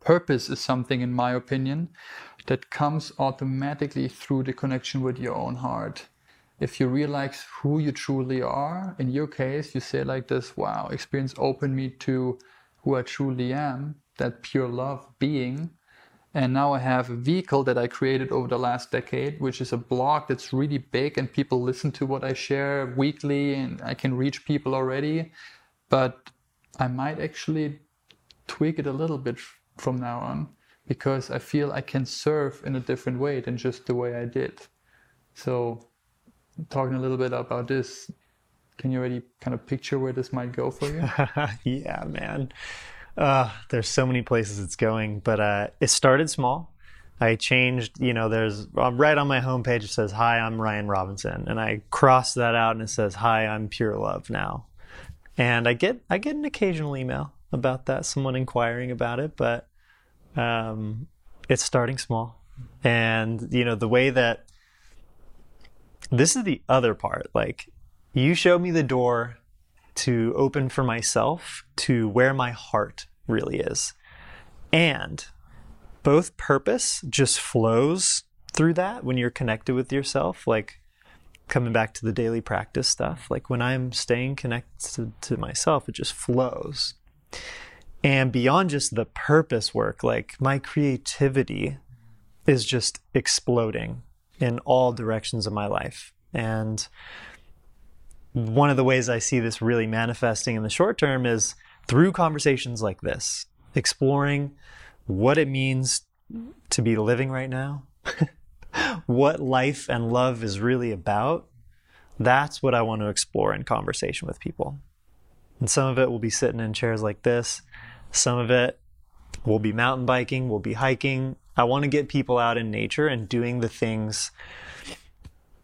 purpose is something, in my opinion, that comes automatically through the connection with your own heart. If you realize who you truly are, in your case, you say like this, wow, experience opened me to who I truly am, that pure love being. And now I have a vehicle that I created over the last decade, which is a blog that's really big and people listen to what I share weekly and I can reach people already. But I might actually tweak it a little bit from now on because I feel I can serve in a different way than just the way I did. So, talking a little bit about this, can you already kind of picture where this might go for you? [LAUGHS] yeah, man. Uh, there's so many places it's going, but uh, it started small. I changed, you know, there's uh, right on my homepage it says, Hi, I'm Ryan Robinson. And I cross that out and it says, Hi, I'm Pure Love now. And I get I get an occasional email about that, someone inquiring about it, but um, it's starting small. And, you know, the way that this is the other part. Like, you show me the door to open for myself to where my heart really is. And both purpose just flows through that when you're connected with yourself. Like coming back to the daily practice stuff, like when I'm staying connected to myself, it just flows. And beyond just the purpose work, like my creativity is just exploding in all directions of my life. And one of the ways I see this really manifesting in the short term is through conversations like this, exploring what it means to be living right now, [LAUGHS] what life and love is really about. That's what I want to explore in conversation with people. And some of it will be sitting in chairs like this, some of it will be mountain biking, will be hiking. I want to get people out in nature and doing the things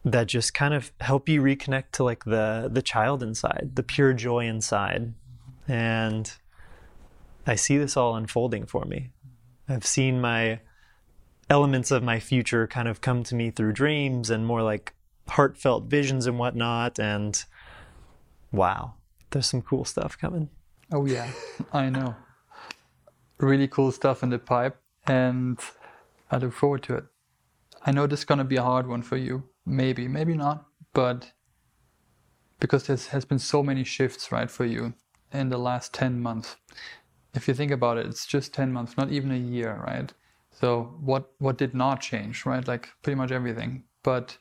that just kind of help you reconnect to like the the child inside, the pure joy inside. And I see this all unfolding for me. I've seen my elements of my future kind of come to me through dreams and more like heartfelt visions and whatnot. And wow, there's some cool stuff coming. Oh, yeah, I know. Really cool stuff in the pipe. And I look forward to it. I know this is going to be a hard one for you maybe, maybe not, but because there has been so many shifts, right, for you in the last 10 months. If you think about it, it's just 10 months, not even a year, right? So what what did not change, right? Like pretty much everything. But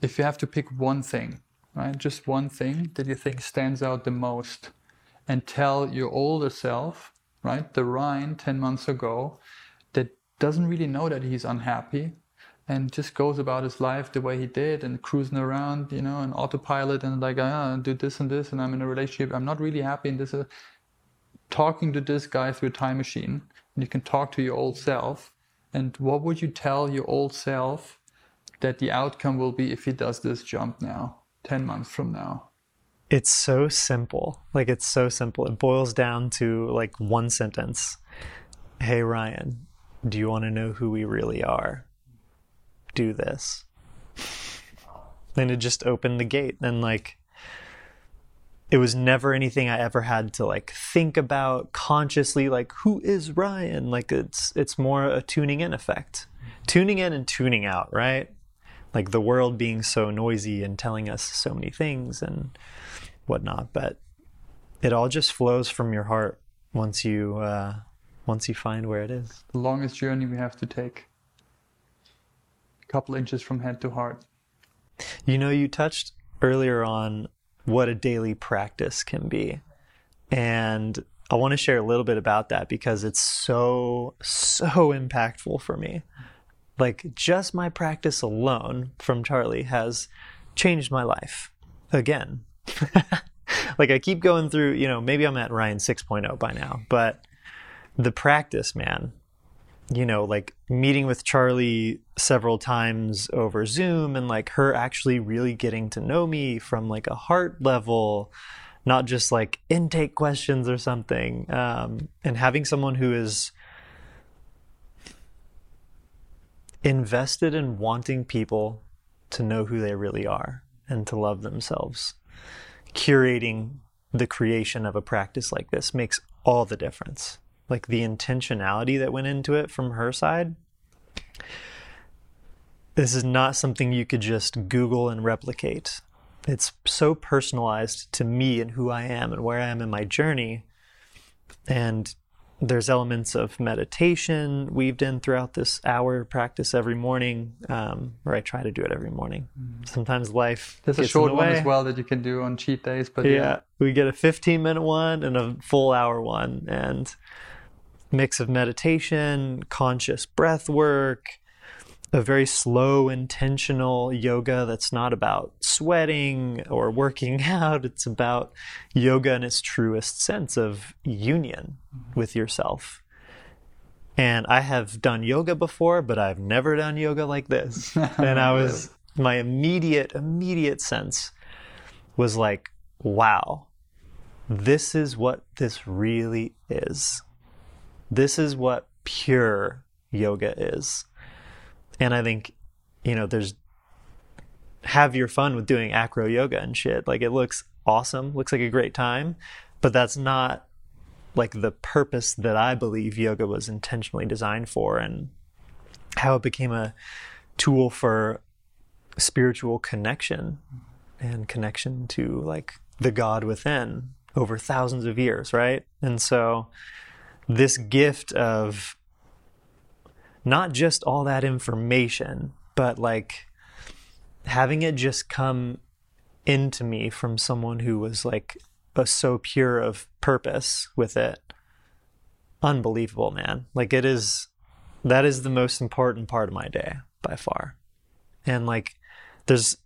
if you have to pick one thing, right? Just one thing that you think stands out the most and tell your older self, right? The Ryan 10 months ago that doesn't really know that he's unhappy and just goes about his life the way he did and cruising around, you know, and autopilot and like, ah, do this and this, and I'm in a relationship. I'm not really happy. And this, is talking to this guy through a time machine, and you can talk to your old self. And what would you tell your old self that the outcome will be if he does this jump now, 10 months from now? It's so simple. Like, it's so simple. It boils down to like one sentence Hey, Ryan, do you want to know who we really are? do this. And it just opened the gate. And like, it was never anything I ever had to like think about consciously, like, who is Ryan? Like, it's, it's more a tuning in effect. Tuning in and tuning out, right? Like the world being so noisy and telling us so many things and whatnot. But it all just flows from your heart once you, uh, once you find where it is. The longest journey we have to take A couple inches from head to heart. You know, you touched earlier on what a daily practice can be. And I want to share a little bit about that because it's so, so impactful for me. Like, just my practice alone from Charlie has changed my life again. [LAUGHS] like, I keep going through, you know, maybe I'm at Ryan 6.0 by now, but the practice, man, you know, like meeting with Charlie several times over Zoom and like her actually really getting to know me from like a heart level, not just like intake questions or something. Um, and having someone who is invested in wanting people to know who they really are and to love themselves. Curating the creation of a practice like this makes all the difference like the intentionality that went into it from her side. This is not something you could just Google and replicate. It's so personalized to me and who I am and where I am in my journey. And there's elements of meditation weaved in throughout this hour practice every morning, um, or I try to do it every morning. Mm. Sometimes life. There's a short one as well that you can do on cheat days, but yeah, yeah, we get a 15 minute one and a full hour one, and mix of meditation, conscious breath work, a very slow, intentional yoga that's not about sweating or working [LAUGHS] out. It's about yoga in its truest sense of union with yourself. And I have done yoga before, but I've never done yoga like this. [LAUGHS] and I was, my immediate, immediate sense was like, wow, this is what this really is. This is what pure yoga is. And I think, you know, there's have your fun with doing acro yoga and shit. Like it looks awesome, looks like a great time, but that's not like the purpose that I believe yoga was intentionally designed for. And how it became a tool for spiritual connection and connection to like the God within over thousands of years, right? And so this gift of not just all that information, but like having it just come into me from someone who was like a, so pure of purpose with it. Unbelievable, man. Like it is that is the most important part of my day by far. And like there's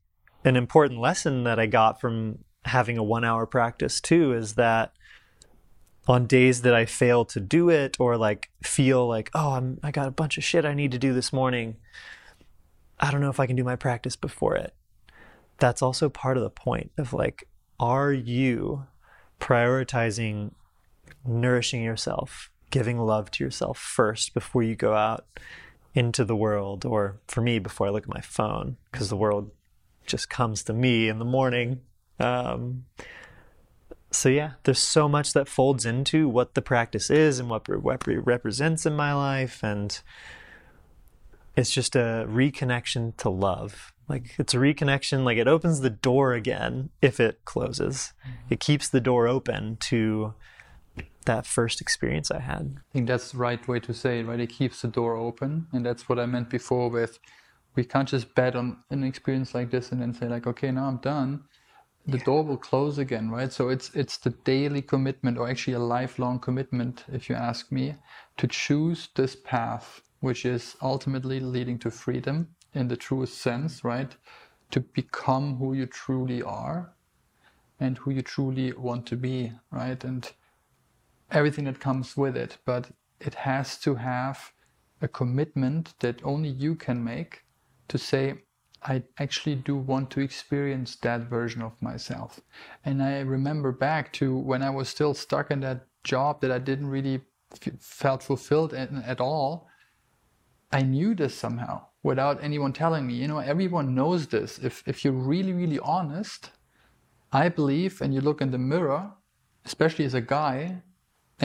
an important lesson that I got from having a 1 hour practice too is that on days that I fail to do it or like feel like, oh, I'm I got a bunch of shit I need to do this morning. I don't know if I can do my practice before it. That's also part of the point of like, are you prioritizing nourishing yourself, giving love to yourself first before you go out into the world, or for me, before I look at my phone, because the world just comes to me in the morning. Um, so yeah, there's so much that folds into what the practice is and what it represents in my life, and it's just a reconnection to love. Like it's a reconnection, like it opens the door again if it closes. Mm-hmm. It keeps the door open to that first experience I had. I think that's the right way to say it, right? It keeps the door open. And that's what I meant before with we can't just bet on an experience like this and then say like, okay, now I'm done the yeah. door will close again right? So it's it's the daily commitment or actually a lifelong commitment if you ask me to choose this path which is ultimately leading to freedom in the truest sense right? To become who you truly are and who you truly want to be right? And everything that comes with it but it has to have a commitment that only you can make to say I actually do want to experience that version of myself. And I remember back to when I was still stuck in that job that I didn't really f- felt fulfilled at, at all. I knew this somehow without anyone telling me. You know, everyone knows this. If if you're really really honest, I believe, and you look in the mirror, especially as a guy,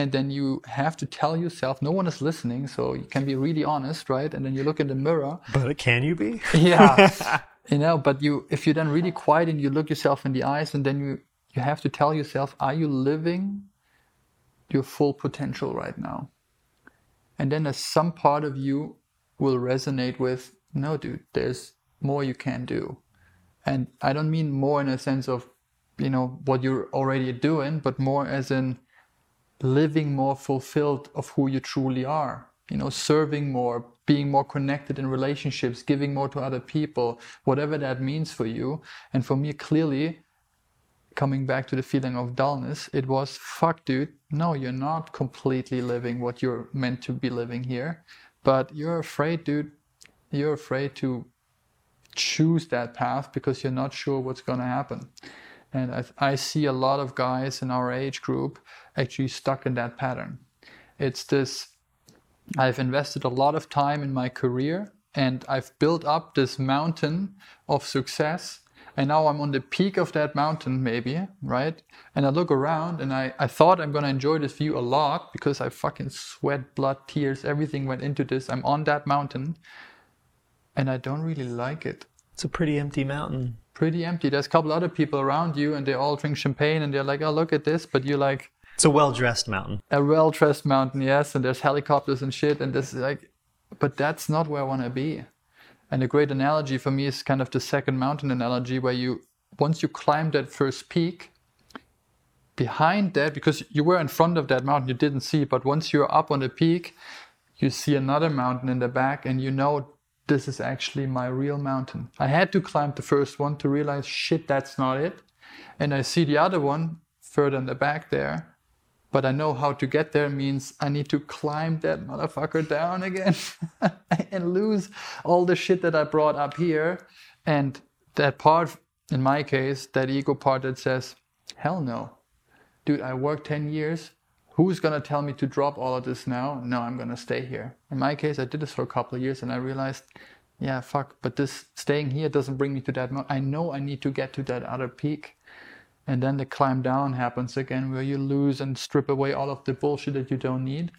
and then you have to tell yourself no one is listening so you can be really honest right? And then you look in the mirror. But can you be? [LAUGHS] Yeah. [LAUGHS] You know but you if you're then really quiet and you look yourself in the eyes and then you you have to tell yourself are you living your full potential right now? And then there's some part of you will resonate with no dude there's more you can do. And i don't mean more in a sense of you know what you're already doing but more as in living more fulfilled of who you truly are you know serving more being more connected in relationships giving more to other people whatever that means for you. And for me clearly coming back to the feeling of dullness it was fuck dude no you're not completely living what you're meant to be living here but you're afraid dude you're afraid to choose that path because you're not sure what's going to happen and I, I see a lot of guys in our age group actually stuck in that pattern. It's this I've invested a lot of time in my career and I've built up this mountain of success. And now I'm on the peak of that mountain, maybe, right? And I look around and I, I thought I'm gonna enjoy this view a lot because I fucking sweat, blood, tears, everything went into this. I'm on that mountain and I don't really like it. It's a pretty empty mountain pretty empty. There's a couple other people around you, and they all drink champagne, and they're like, "Oh, look at this!" But you're like, "It's a well-dressed mountain." A well-dressed mountain, yes. And there's helicopters and shit, and this is like, but that's not where I want to be. And a great analogy for me is kind of the second mountain analogy, where you once you climb that first peak, behind that, because you were in front of that mountain, you didn't see, but once you're up on the peak, you see another mountain in the back, and you know this is actually my real mountain. I had to climb the first one to realize, shit, that's not it. And I see the other one further in the back there, but I know how to get there means I need to climb that motherfucker down again [LAUGHS] and lose all the shit that I brought up here. And that part, in my case, that ego part that says, hell no. Dude, I worked 10 years who's going to tell me to drop all of this now? No, I'm going to stay here. In my case, I did this for a couple of years and I realized, yeah, fuck, but this staying here doesn't bring me to that. Mo- I know I need to get to that other peak. And then the climb down happens again where you lose and strip away all of the bullshit that you don't need.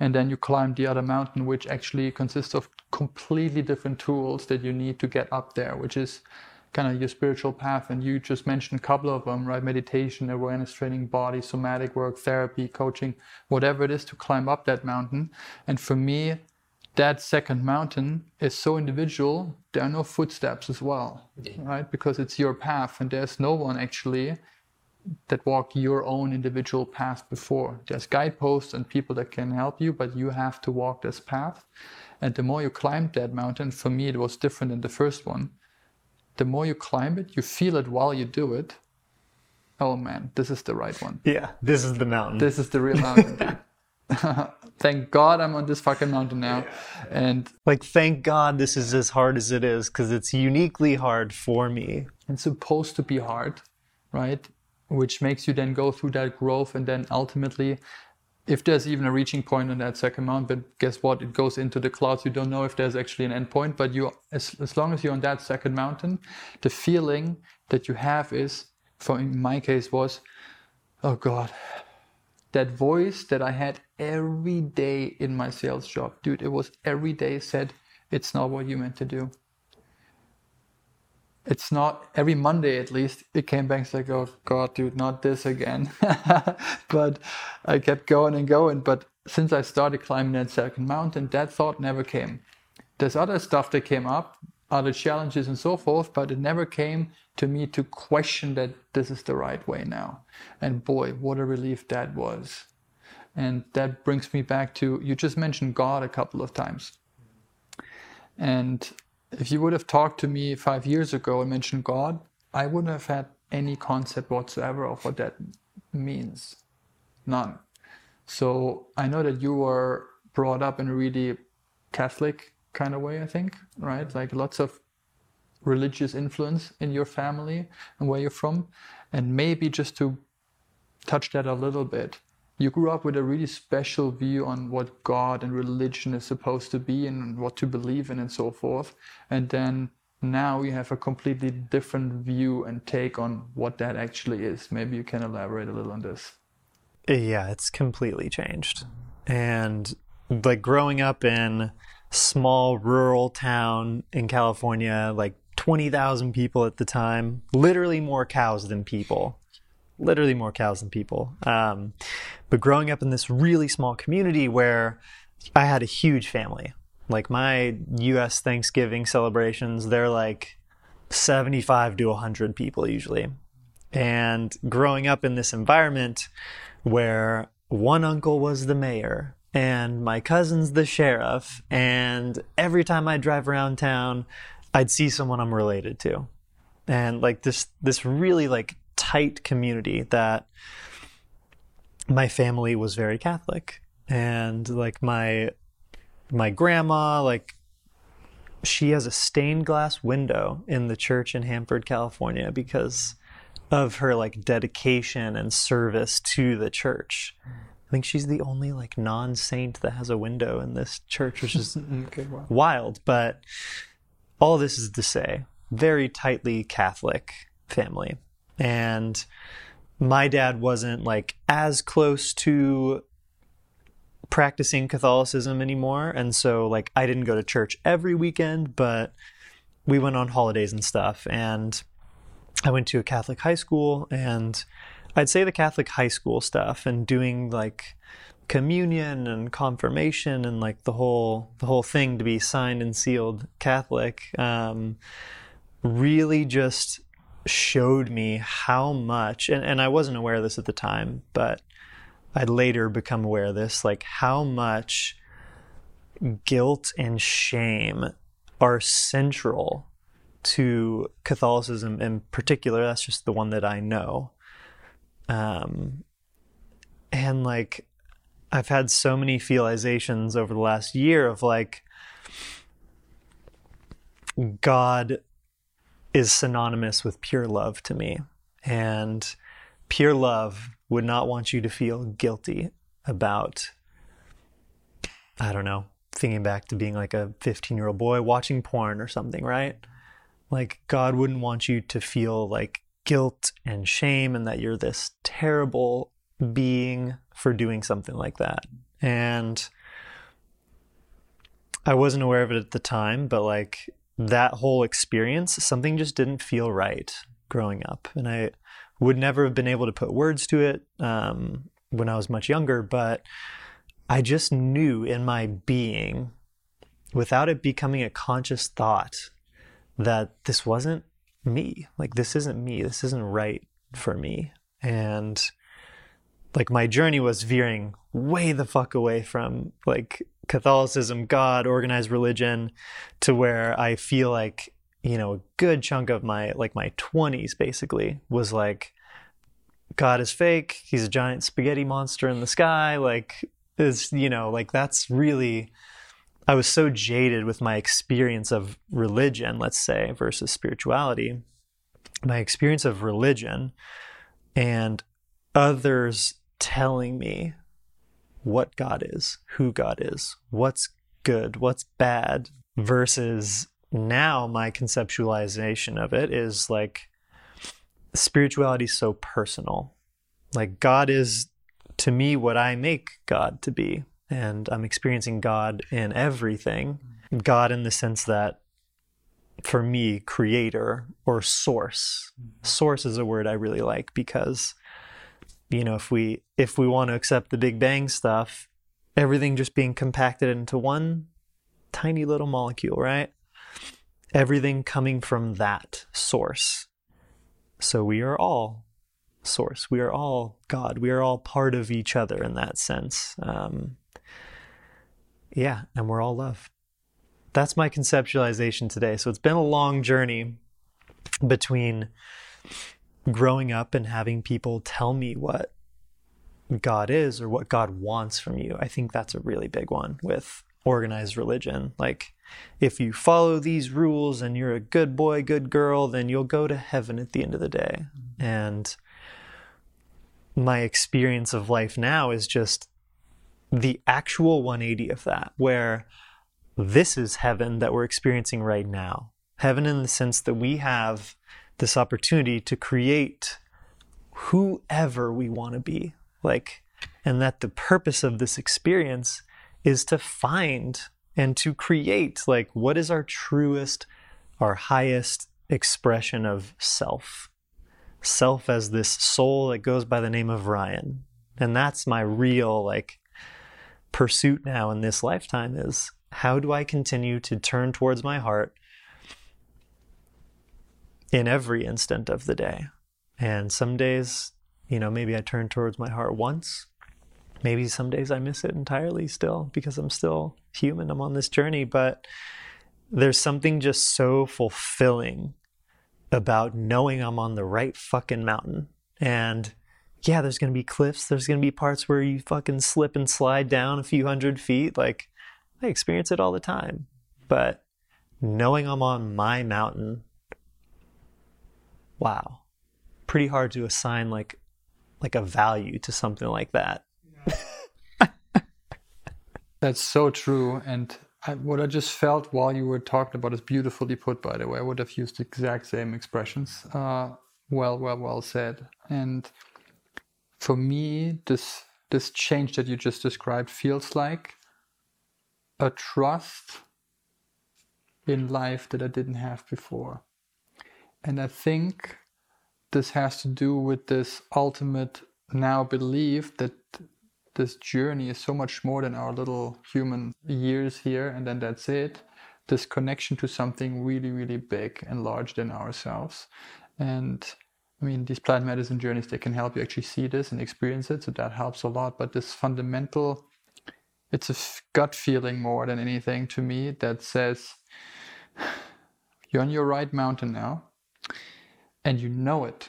and then you climb the other mountain, which actually consists of completely different tools that you need to get up there, which is kind of your spiritual path. And you just mentioned a couple of them, right? Meditation, awareness training, body, somatic work, therapy, coaching, whatever it is to climb up that mountain. And for me, that second mountain is so individual, there are no footsteps as well, yeah. right? Because it's your path and there's no one actually that walk your own individual path before. There's guideposts and people that can help you, but you have to walk this path. And the more you climb that mountain, for me, it was different than the first one. The more you climb it, you feel it while you do it. Oh man, this is the right one. Yeah, this is the mountain. This is the real mountain. [LAUGHS] thank God I'm on this fucking mountain now. And like, thank God this is as hard as it is because it's uniquely hard for me. It's supposed to be hard, right? which makes you then go through that growth and then ultimately if there's even a reaching point on that second mount but guess what? It goes into the clouds. You don't know if there's actually an end point but you as, as long as you're on that second mountain the feeling that you have is for in my case was oh god that voice that i had every day in my sales job. Dude it was every day said it's not what you meant to do it's not every Monday at least. It came back like, oh God, dude, not this again. [LAUGHS] but I kept going and going. But since I started climbing that second mountain, that thought never came. There's other stuff that came up, other challenges and so forth, but it never came to me to question that this is the right way now. And boy, what a relief that was. And that brings me back to you just mentioned God a couple of times. And if you would have talked to me five years ago and mentioned God, I wouldn't have had any concept whatsoever of what that means. None. So I know that you were brought up in a really Catholic kind of way, I think, right? Like lots of religious influence in your family and where you're from. And maybe just to touch that a little bit, you grew up with a really special view on what God and religion is supposed to be and what to believe in and so forth. And then now you have a completely different view and take on what that actually is. Maybe you can elaborate a little on this. Yeah, it's completely changed. And like growing up in small rural town in California, like 20,000 people at the time, literally more cows than people literally more cows than people. Um, but growing up in this really small community where I had a huge family, like my U.S. Thanksgiving celebrations, they're like 75 to 100 people usually. And growing up in this environment where one uncle was the mayor and my cousin's the sheriff, and every time I drive around town, I'd see someone I'm related to. And like this, this really like tight community that my family was very Catholic and like my my grandma like she has a stained glass window in the church in Hanford, California because of her like dedication and service to the church. I think she's the only like non-saint that has a window in this church, which is [LAUGHS] mm, okay, wow. wild. But all this is to say, very tightly Catholic family. And my dad wasn't like as close to practicing Catholicism anymore. And so, like, I didn't go to church every weekend, but we went on holidays and stuff. And I went to a Catholic high school, and I'd say the Catholic high school stuff and doing like communion and confirmation and like the whole the whole thing to be signed and sealed Catholic um, really just showed me how much, and, and I wasn't aware of this at the time, but I'd later become aware of this, like how much guilt and shame are central to Catholicism in particular. That's just the one that I know. Um, and like, I've had so many feelizations over the last year of like, God is synonymous with pure love to me. And pure love would not want you to feel guilty about, I don't know, thinking back to being like a 15 year old boy watching porn or something, right? Like, God wouldn't want you to feel like guilt and shame and that you're this terrible being for doing something like that. And I wasn't aware of it at the time, but like that whole experience, something just didn't feel right growing up. And I would never have been able to put words to it um, when I was much younger, but I just knew in my being, without it becoming a conscious thought, that this wasn't me. Like, this isn't me. This isn't right for me. And like, my journey was veering way the fuck away from like Catholicism, God, organized religion, to where I feel like you know, a good chunk of my like my 20s basically was like God is fake. He's a giant spaghetti monster in the sky. Like is you know, like that's really I was so jaded with my experience of religion, let's say, versus spirituality. My experience of religion and others telling me what God is, who God is, what's good, what's bad, versus now my conceptualization of it is like spirituality is so personal. Like God is to me what I make God to be. And I'm experiencing God in everything. God in the sense that for me, creator or source. Mm-hmm. Source is a word I really like because you know, if we if we want to accept the Big Bang stuff, everything just being compacted into one tiny little molecule, right? everything coming from that source. So we are all source. We are all God. We are all part of each other in that sense. Um, yeah, and we're all love. That's my conceptualization today. So it's been a long journey between growing up and having people tell me what God is or what God wants from you. I think that's a really big one with organized religion. Like, if you follow these rules and you're a good boy, good girl, then you'll go to heaven at the end of the day. And my experience of life now is just the actual 180 of that, where this is heaven that we're experiencing right now. Heaven in the sense that we have this opportunity to create whoever we want to be. Like, and that the purpose of this experience is to find and to create like what is our truest, our highest expression of self. Self as this soul that goes by the name of Ryan. And that's my real like pursuit now in this lifetime is how do I continue to turn towards my heart in every instant of the day? And some days, you know, maybe I turn towards my heart once, maybe some days I miss it entirely still because I'm still human. I'm on this journey, but there's something just so fulfilling about knowing I'm on the right fucking mountain. And yeah, there's going to be cliffs. There's going to be parts where you fucking slip and slide down a few hundred feet. Like, I experience it all the time. But knowing I'm on my mountain, wow, pretty hard to assign like like a value to something like that. [LAUGHS] That's so true. And I, what I just felt while you were talking about is beautifully put, by the way. I would have used the exact same expressions. Uh, well, well, well said. And for me, this this change that you just described feels like a trust in life that I didn't have before. And I think this has to do with this ultimate now belief that this journey is so much more than our little human years here and then that's it. This connection to something really really big and large than ourselves. And i mean these plant medicine journeys they can help you actually see this and experience it so that helps a lot. But this fundamental it's a gut feeling more than anything to me that says [SIGHS] you're on your right mountain now and you know it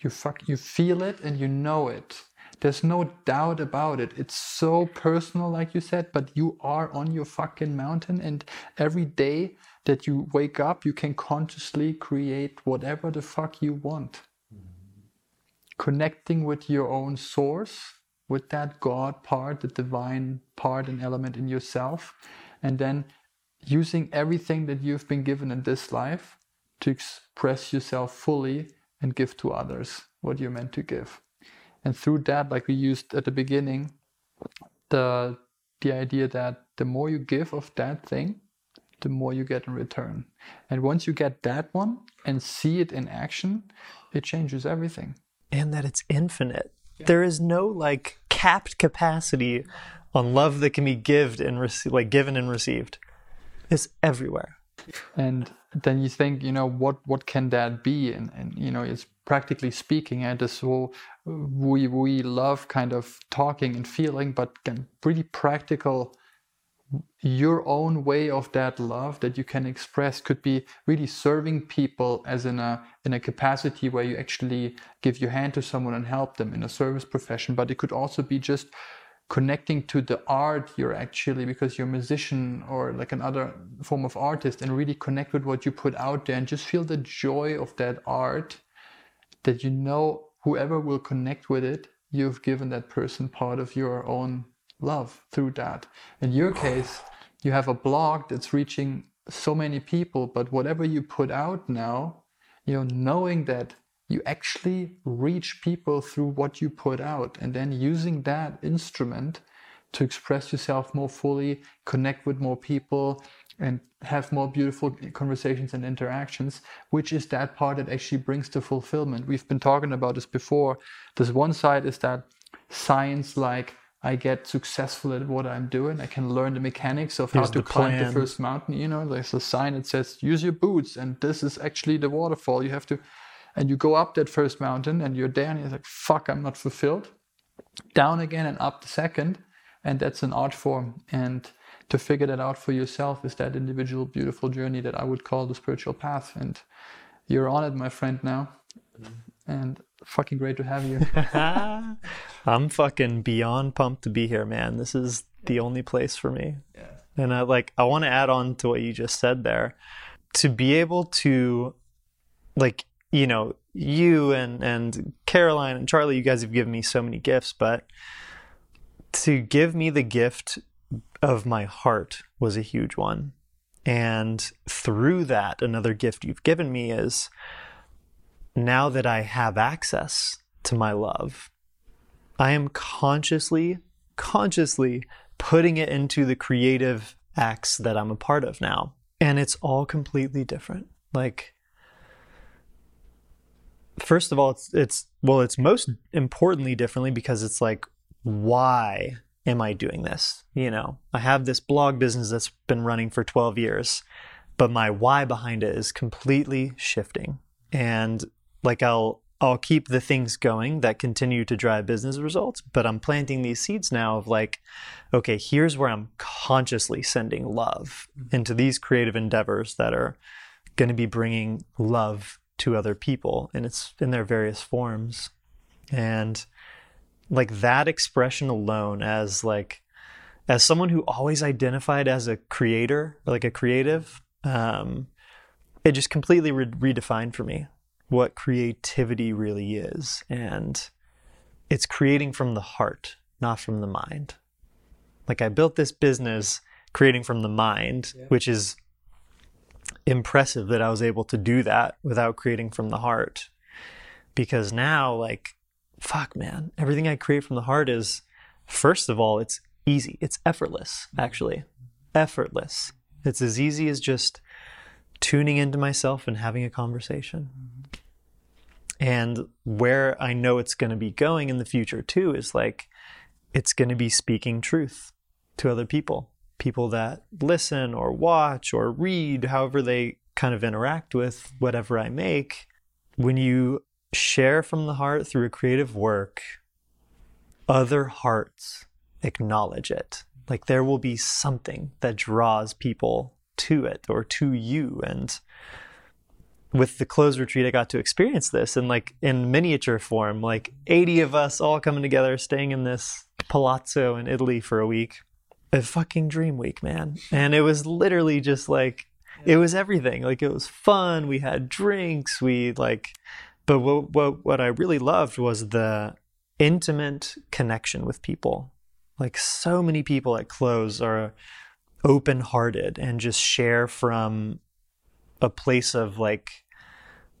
you fuck you feel it and you know it there's no doubt about it. It's so personal, like you said, but you are on your fucking mountain, and every day that you wake up, you can consciously create whatever the fuck you want. Connecting with your own source, with that God part, the divine part and element in yourself, and then using everything that you've been given in this life to express yourself fully and give to others what you're meant to give. And through that, like we used at the beginning, the the idea that the more you give of that thing, the more you get in return. And once you get that one and see it in action, it changes everything. And that it's infinite. Yeah. There is no like capped capacity on love that can be given and received, like given and received. It's everywhere. And then you think, you know, what what can that be? And and you know, it's practically speaking, and this whole uh, we we love kind of talking and feeling, but can pretty practical your own way of that love that you can express could be really serving people as in a in a capacity where you actually give your hand to someone and help them in a service profession but it could also be just connecting to the art you're actually because you're a musician or like another form of artist and really connect with what you put out there and just feel the joy of that art that you know whoever will connect with it you've given that person part of your own love through that. In your case, you have a blog that's reaching so many people, but whatever you put out now, you know, knowing that you actually reach people through what you put out and then using that instrument to express yourself more fully, connect with more people, and have more beautiful conversations and interactions, which is that part that actually brings the fulfillment. We've been talking about this before. This one side is that science like I get successful at what I'm doing. I can learn the mechanics of Here's how to climb the first mountain. You know, there's a sign that says use your boots, and this is actually the waterfall. You have to, and you go up that first mountain, and you're there, and you're like, "Fuck, I'm not fulfilled." Down again and up the second, and that's an art form. And to figure that out for yourself is that individual, beautiful journey that I would call the spiritual path. And you're on it, my friend. Now, mm-hmm. and fucking great to have you. [LAUGHS] [LAUGHS] I'm fucking beyond pumped to be here, man. This is the only place for me. Yeah. And I like I want to add on to what you just said there. To be able to like, you know, you and and Caroline and Charlie, you guys have given me so many gifts, but to give me the gift of my heart was a huge one. And through that, another gift you've given me is now that I have access to my love, I am consciously, consciously putting it into the creative acts that I'm a part of now. And it's all completely different. Like, first of all, it's, it's well, it's most importantly differently because it's like, why am I doing this? You know, I have this blog business that's been running for 12 years, but my why behind it is completely shifting. And like I'll I'll keep the things going that continue to drive business results, but I'm planting these seeds now of like, okay, here's where I'm consciously sending love mm-hmm. into these creative endeavors that are going to be bringing love to other people, and it's in their various forms, and like that expression alone as like as someone who always identified as a creator like a creative um, it just completely re- redefined for me what creativity really is. And it's creating from the heart, not from the mind. Like I built this business creating from the mind, yeah. which is impressive that I was able to do that without creating from the heart. Because now, like, fuck, man, everything I create from the heart is, first of all, it's easy. It's effortless, actually. Effortless. It's as easy as just tuning into myself and having a conversation. And where I know it's going to be going in the future too is like it's going to be speaking truth to other people, people that listen or watch or read, however they kind of interact with whatever I make. When you share from the heart through a creative work, other hearts acknowledge it. Like there will be something that draws people to it or to you. And with the closed retreat, I got to experience this in like in miniature form, like 80 of us all coming together, staying in this palazzo in Italy for a week. A fucking dream week, man. And it was literally just like, it was everything. Like it was fun. We had drinks. We like, but what, what, what I really loved was the intimate connection with people. Like so many people at close are open hearted and just share from a place of like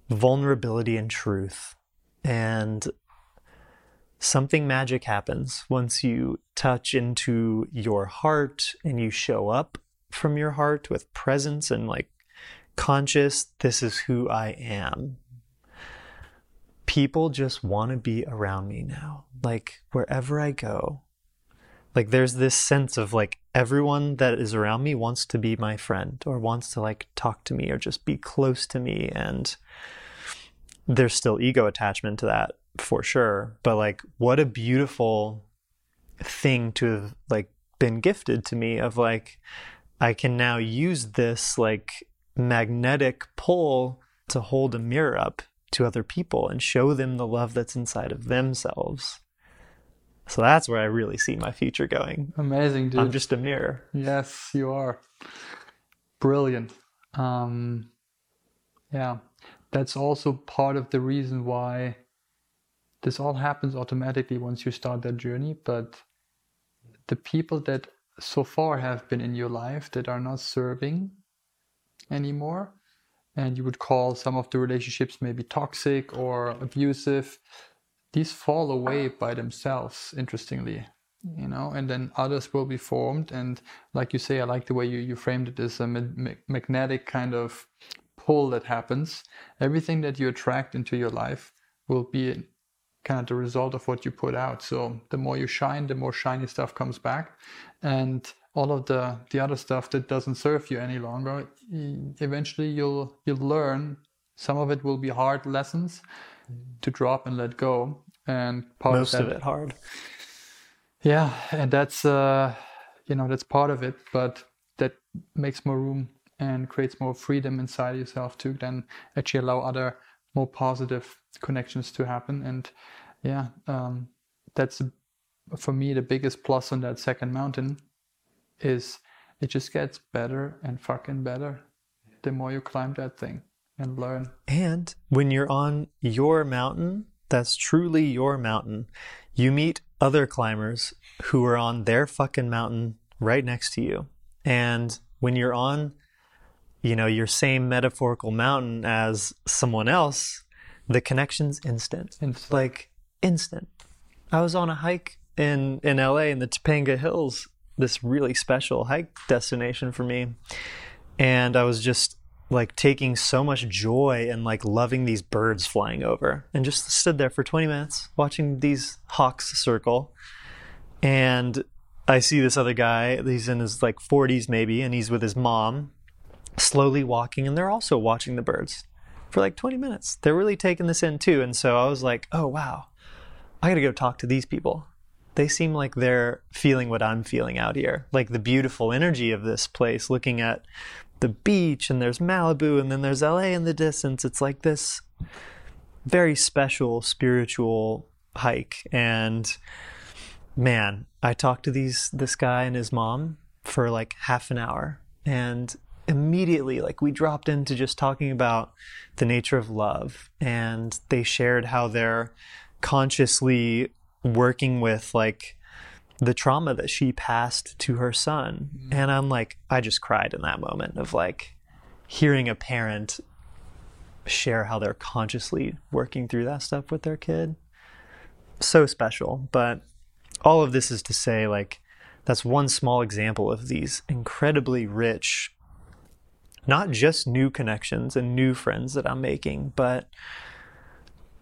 vulnerability and truth. And something magic happens once you touch into your heart and you show up from your heart with presence and like conscious, this is who I am. People just want to be around me now. Like wherever I go, like there's this sense of like everyone that is around me wants to be my friend or wants to like talk to me or just be close to me. And there's still ego attachment to that for sure. But like, what a beautiful thing to have like been gifted to me of like, I can now use this like magnetic pull to hold a mirror up to other people and show them the love that's inside of themselves. So that's where I really see my future going. Amazing, dude. I'm just a mirror. Yes, you are. Brilliant. Um, yeah, that's also part of the reason why this all happens automatically once you start that journey. But the people that so far have been in your life that are not serving anymore, and you would call some of the relationships maybe toxic or abusive, these fall away by themselves, interestingly. You know, and then others will be formed. And like you say, I like the way you, you framed it as a ma- magnetic kind of pull that happens. Everything that you attract into your life will be kind of the result of what you put out. So the more you shine, the more shiny stuff comes back. And all of the the other stuff that doesn't serve you any longer eventually you'll you'll learn some of it will be hard lessons to drop and let go and part most of, that, of it hard yeah and that's uh you know that's part of it but that makes more room and creates more freedom inside yourself to then actually allow other more positive connections to happen and yeah um that's for me the biggest plus on that second mountain is it just gets better and fucking better the more you climb that thing and learn. And when you're on your mountain, that's truly your mountain, you meet other climbers who are on their fucking mountain right next to you. And when you're on, you know, your same metaphorical mountain as someone else, the connection's instant. instant. Like instant. I was on a hike in in LA in the Topanga Hills this really special hike destination for me. And I was just like taking so much joy and like loving these birds flying over and just stood there for 20 minutes watching these hawks circle. And I see this other guy, he's in his like 40s maybe, and he's with his mom, slowly walking, and they're also watching the birds for like 20 minutes. They're really taking this in too. And so I was like, oh, wow, I got to go talk to these people they seem like they're feeling what I'm feeling out here. Like the beautiful energy of this place, looking at the beach, and there's Malibu, and then there's LA in the distance. It's like this very special spiritual hike. And man, I talked to these this guy and his mom for like half an hour. And immediately like we dropped into just talking about the nature of love and they shared how they're consciously working with like the trauma that she passed to her son. Mm-hmm. And I'm like, I just cried in that moment of like hearing a parent share how they're consciously working through that stuff with their kid. So special. But all of this is to say, like, that's one small example of these incredibly rich, not just new connections and new friends that I'm making, but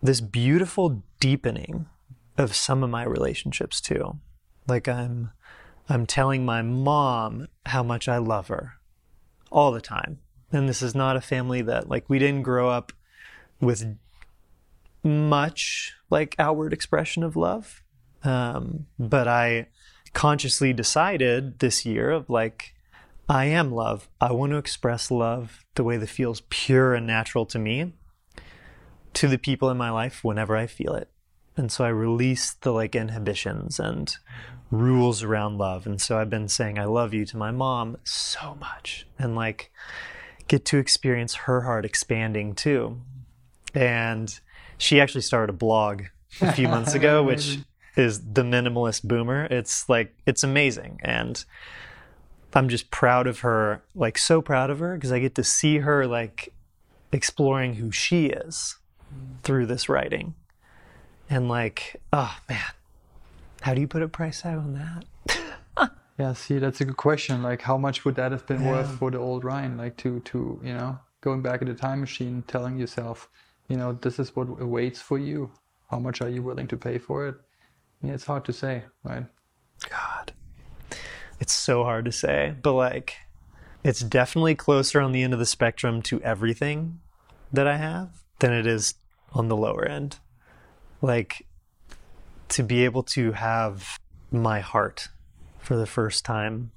this beautiful deepening of some of my relationships too. Like I'm I'm telling my mom how much I love her all the time. And this is not a family that like we didn't grow up with much like outward expression of love. Um, but I consciously decided this year of like I am love. I want to express love the way that feels pure and natural to me to the people in my life whenever I feel it and so I release the like inhibitions and rules around love. And so I've been saying I love you to my mom so much and like get to experience her heart expanding too. And she actually started a blog a few months [LAUGHS] ago, which is the minimalist boomer. It's like it's amazing. And I'm just proud of her, like so proud of her because I get to see her like exploring who she is mm. through this writing And like, oh man, how do you put a price tag on that? [LAUGHS] yeah, see, that's a good question. Like, how much would that have been Yeah. worth for the old Ryan? Like, to to you know, going back in the time machine, telling yourself, you know, this is what awaits for you. How much are you willing to pay for it? Yeah, it's hard to say, right? God, it's so hard to say, but like, it's definitely closer on the end of the spectrum to everything that I have than it is on the lower end. Like, to be able to have my heart for the first time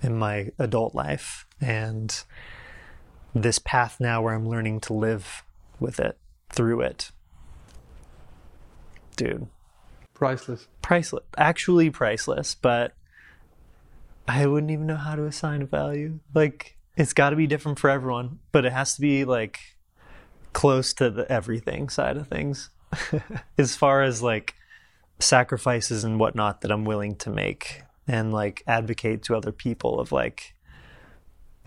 in my adult life and this path now where I'm learning to live with it, through it. Dude, Priceless. priceless, actually priceless, but I wouldn't even know how to assign a value. Like, it's got to be different for everyone, but it has to be like close to the everything side of things. [LAUGHS] as far as like sacrifices and whatnot that I'm willing to make and like advocate to other people of like,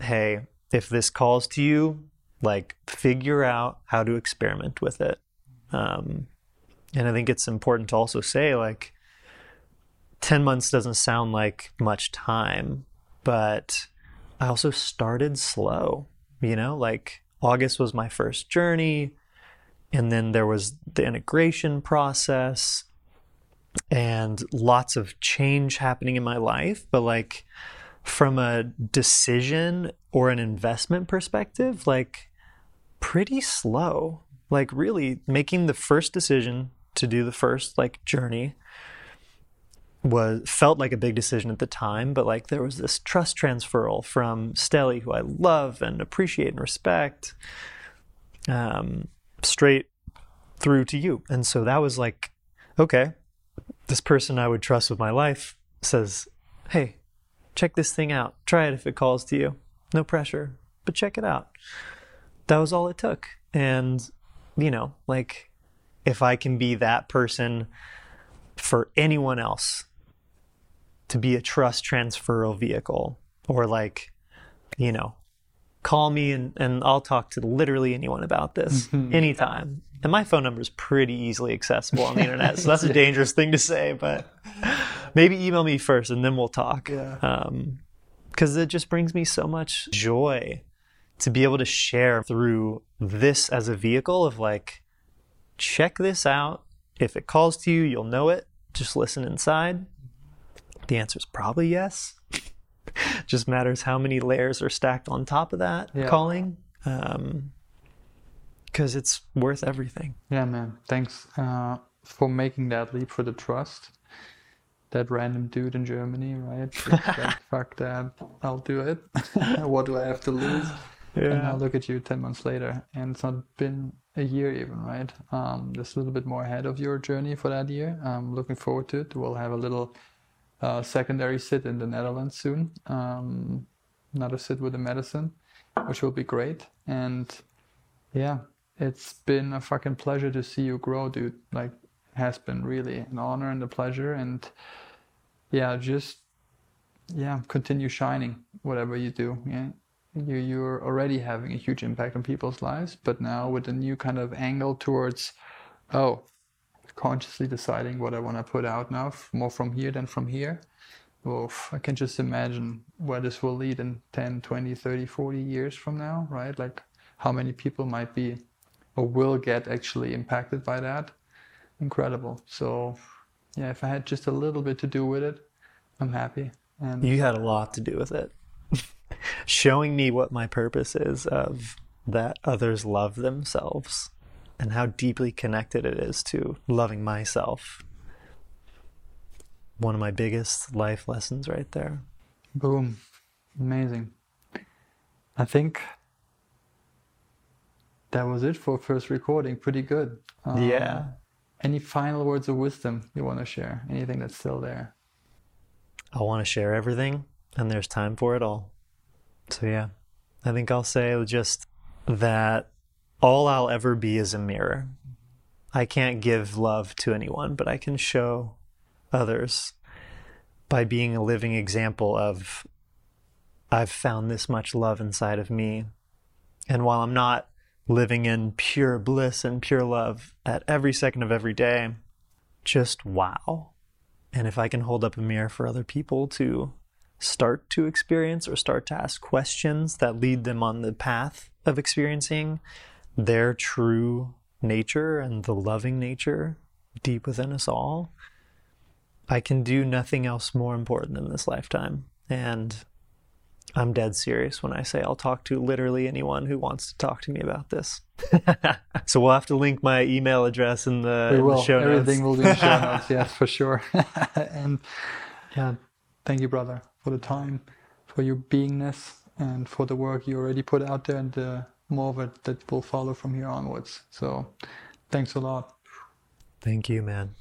hey, if this calls to you, like figure out how to experiment with it. Um, and I think it's important to also say, like, 10 months doesn't sound like much time, but I also started slow, you know, like August was my first journey. And then there was the integration process and lots of change happening in my life. But like, from a decision or an investment perspective, like, pretty slow. Like, really making the first decision to do the first like journey was felt like a big decision at the time, but like there was this trust transferal from Stelly, who I love and appreciate and respect, um, straight through to you. And so that was like, okay, this person I would trust with my life says, hey, check this thing out. Try it if it calls to you. No pressure, but check it out. That was all it took. And, you know, like if I can be that person for anyone else to be a trust transferal vehicle or like, you know, call me and, and I'll talk to literally anyone about this anytime. And my phone number is pretty easily accessible on the [LAUGHS] internet. So that's a dangerous thing to say, but maybe email me first and then we'll talk. Yeah. Um, because it just brings me so much joy to be able to share through this as a vehicle of like, check this out. If it calls to you, you'll know it. Just listen inside. The answer is probably yes. [LAUGHS] Just matters how many layers are stacked on top of that Yeah. calling. Um, because it's worth everything. Yeah, man. Thanks uh, for making that leap for the trust. That random dude in Germany, right? Like, [LAUGHS] fuck that. I'll do it. [LAUGHS] what do I have to lose? Yeah. And now look at you 10 months later. And it's not been a year even, right? Um, just a little bit more ahead of your journey for that year. I'm looking forward to it. We'll have a little uh, secondary sit in the Netherlands soon. Um, another sit with the medicine, which will be great. And yeah, it's been a fucking pleasure to see you grow, dude. Like, has been really an honor and a pleasure. And yeah, just yeah, continue shining whatever you do. Yeah, you you're already having a huge impact on people's lives, but now with a new kind of angle towards, oh, consciously deciding what I want to put out now, more from here than from here. Well, I can just imagine where this will lead in 10, 20, 30, 40 years from now, right? Like how many people might be or will get actually impacted by that. Incredible. So, yeah, if I had just a little bit to do with it, I'm happy. And You had a lot to do with it. [LAUGHS] Showing me what my purpose is of that others love themselves and how deeply connected it is to loving myself. One of my biggest life lessons right there. boom, amazing. I think that was it for first recording. Pretty good. Uh, Yeah. Any final words of wisdom you want to share? Anything that's still there? I want to share everything, and there's time for it all. So, yeah, I think I'll say just that all I'll ever be is a mirror. I can't give love to anyone, but I can show others by being a living example of I've found this much love inside of me. And while I'm not living in pure bliss and pure love at every second of every day, just wow. And if I can hold up a mirror for other people to start to experience or start to ask questions that lead them on the path of experiencing their true nature and the loving nature deep within us all, I can do nothing else more important in this lifetime. And I'm dead serious when I say I'll talk to literally anyone who wants to talk to me about this. [LAUGHS] so we'll have to link my email address in the, we in will. the show notes. Everything will be in the show notes, yes, for sure. [LAUGHS] [LAUGHS] and yeah, thank you, brother, for the time, for your beingness, and for the work you already put out there, and uh, more of it that will follow from here onwards. So, thanks a lot. Thank you, man.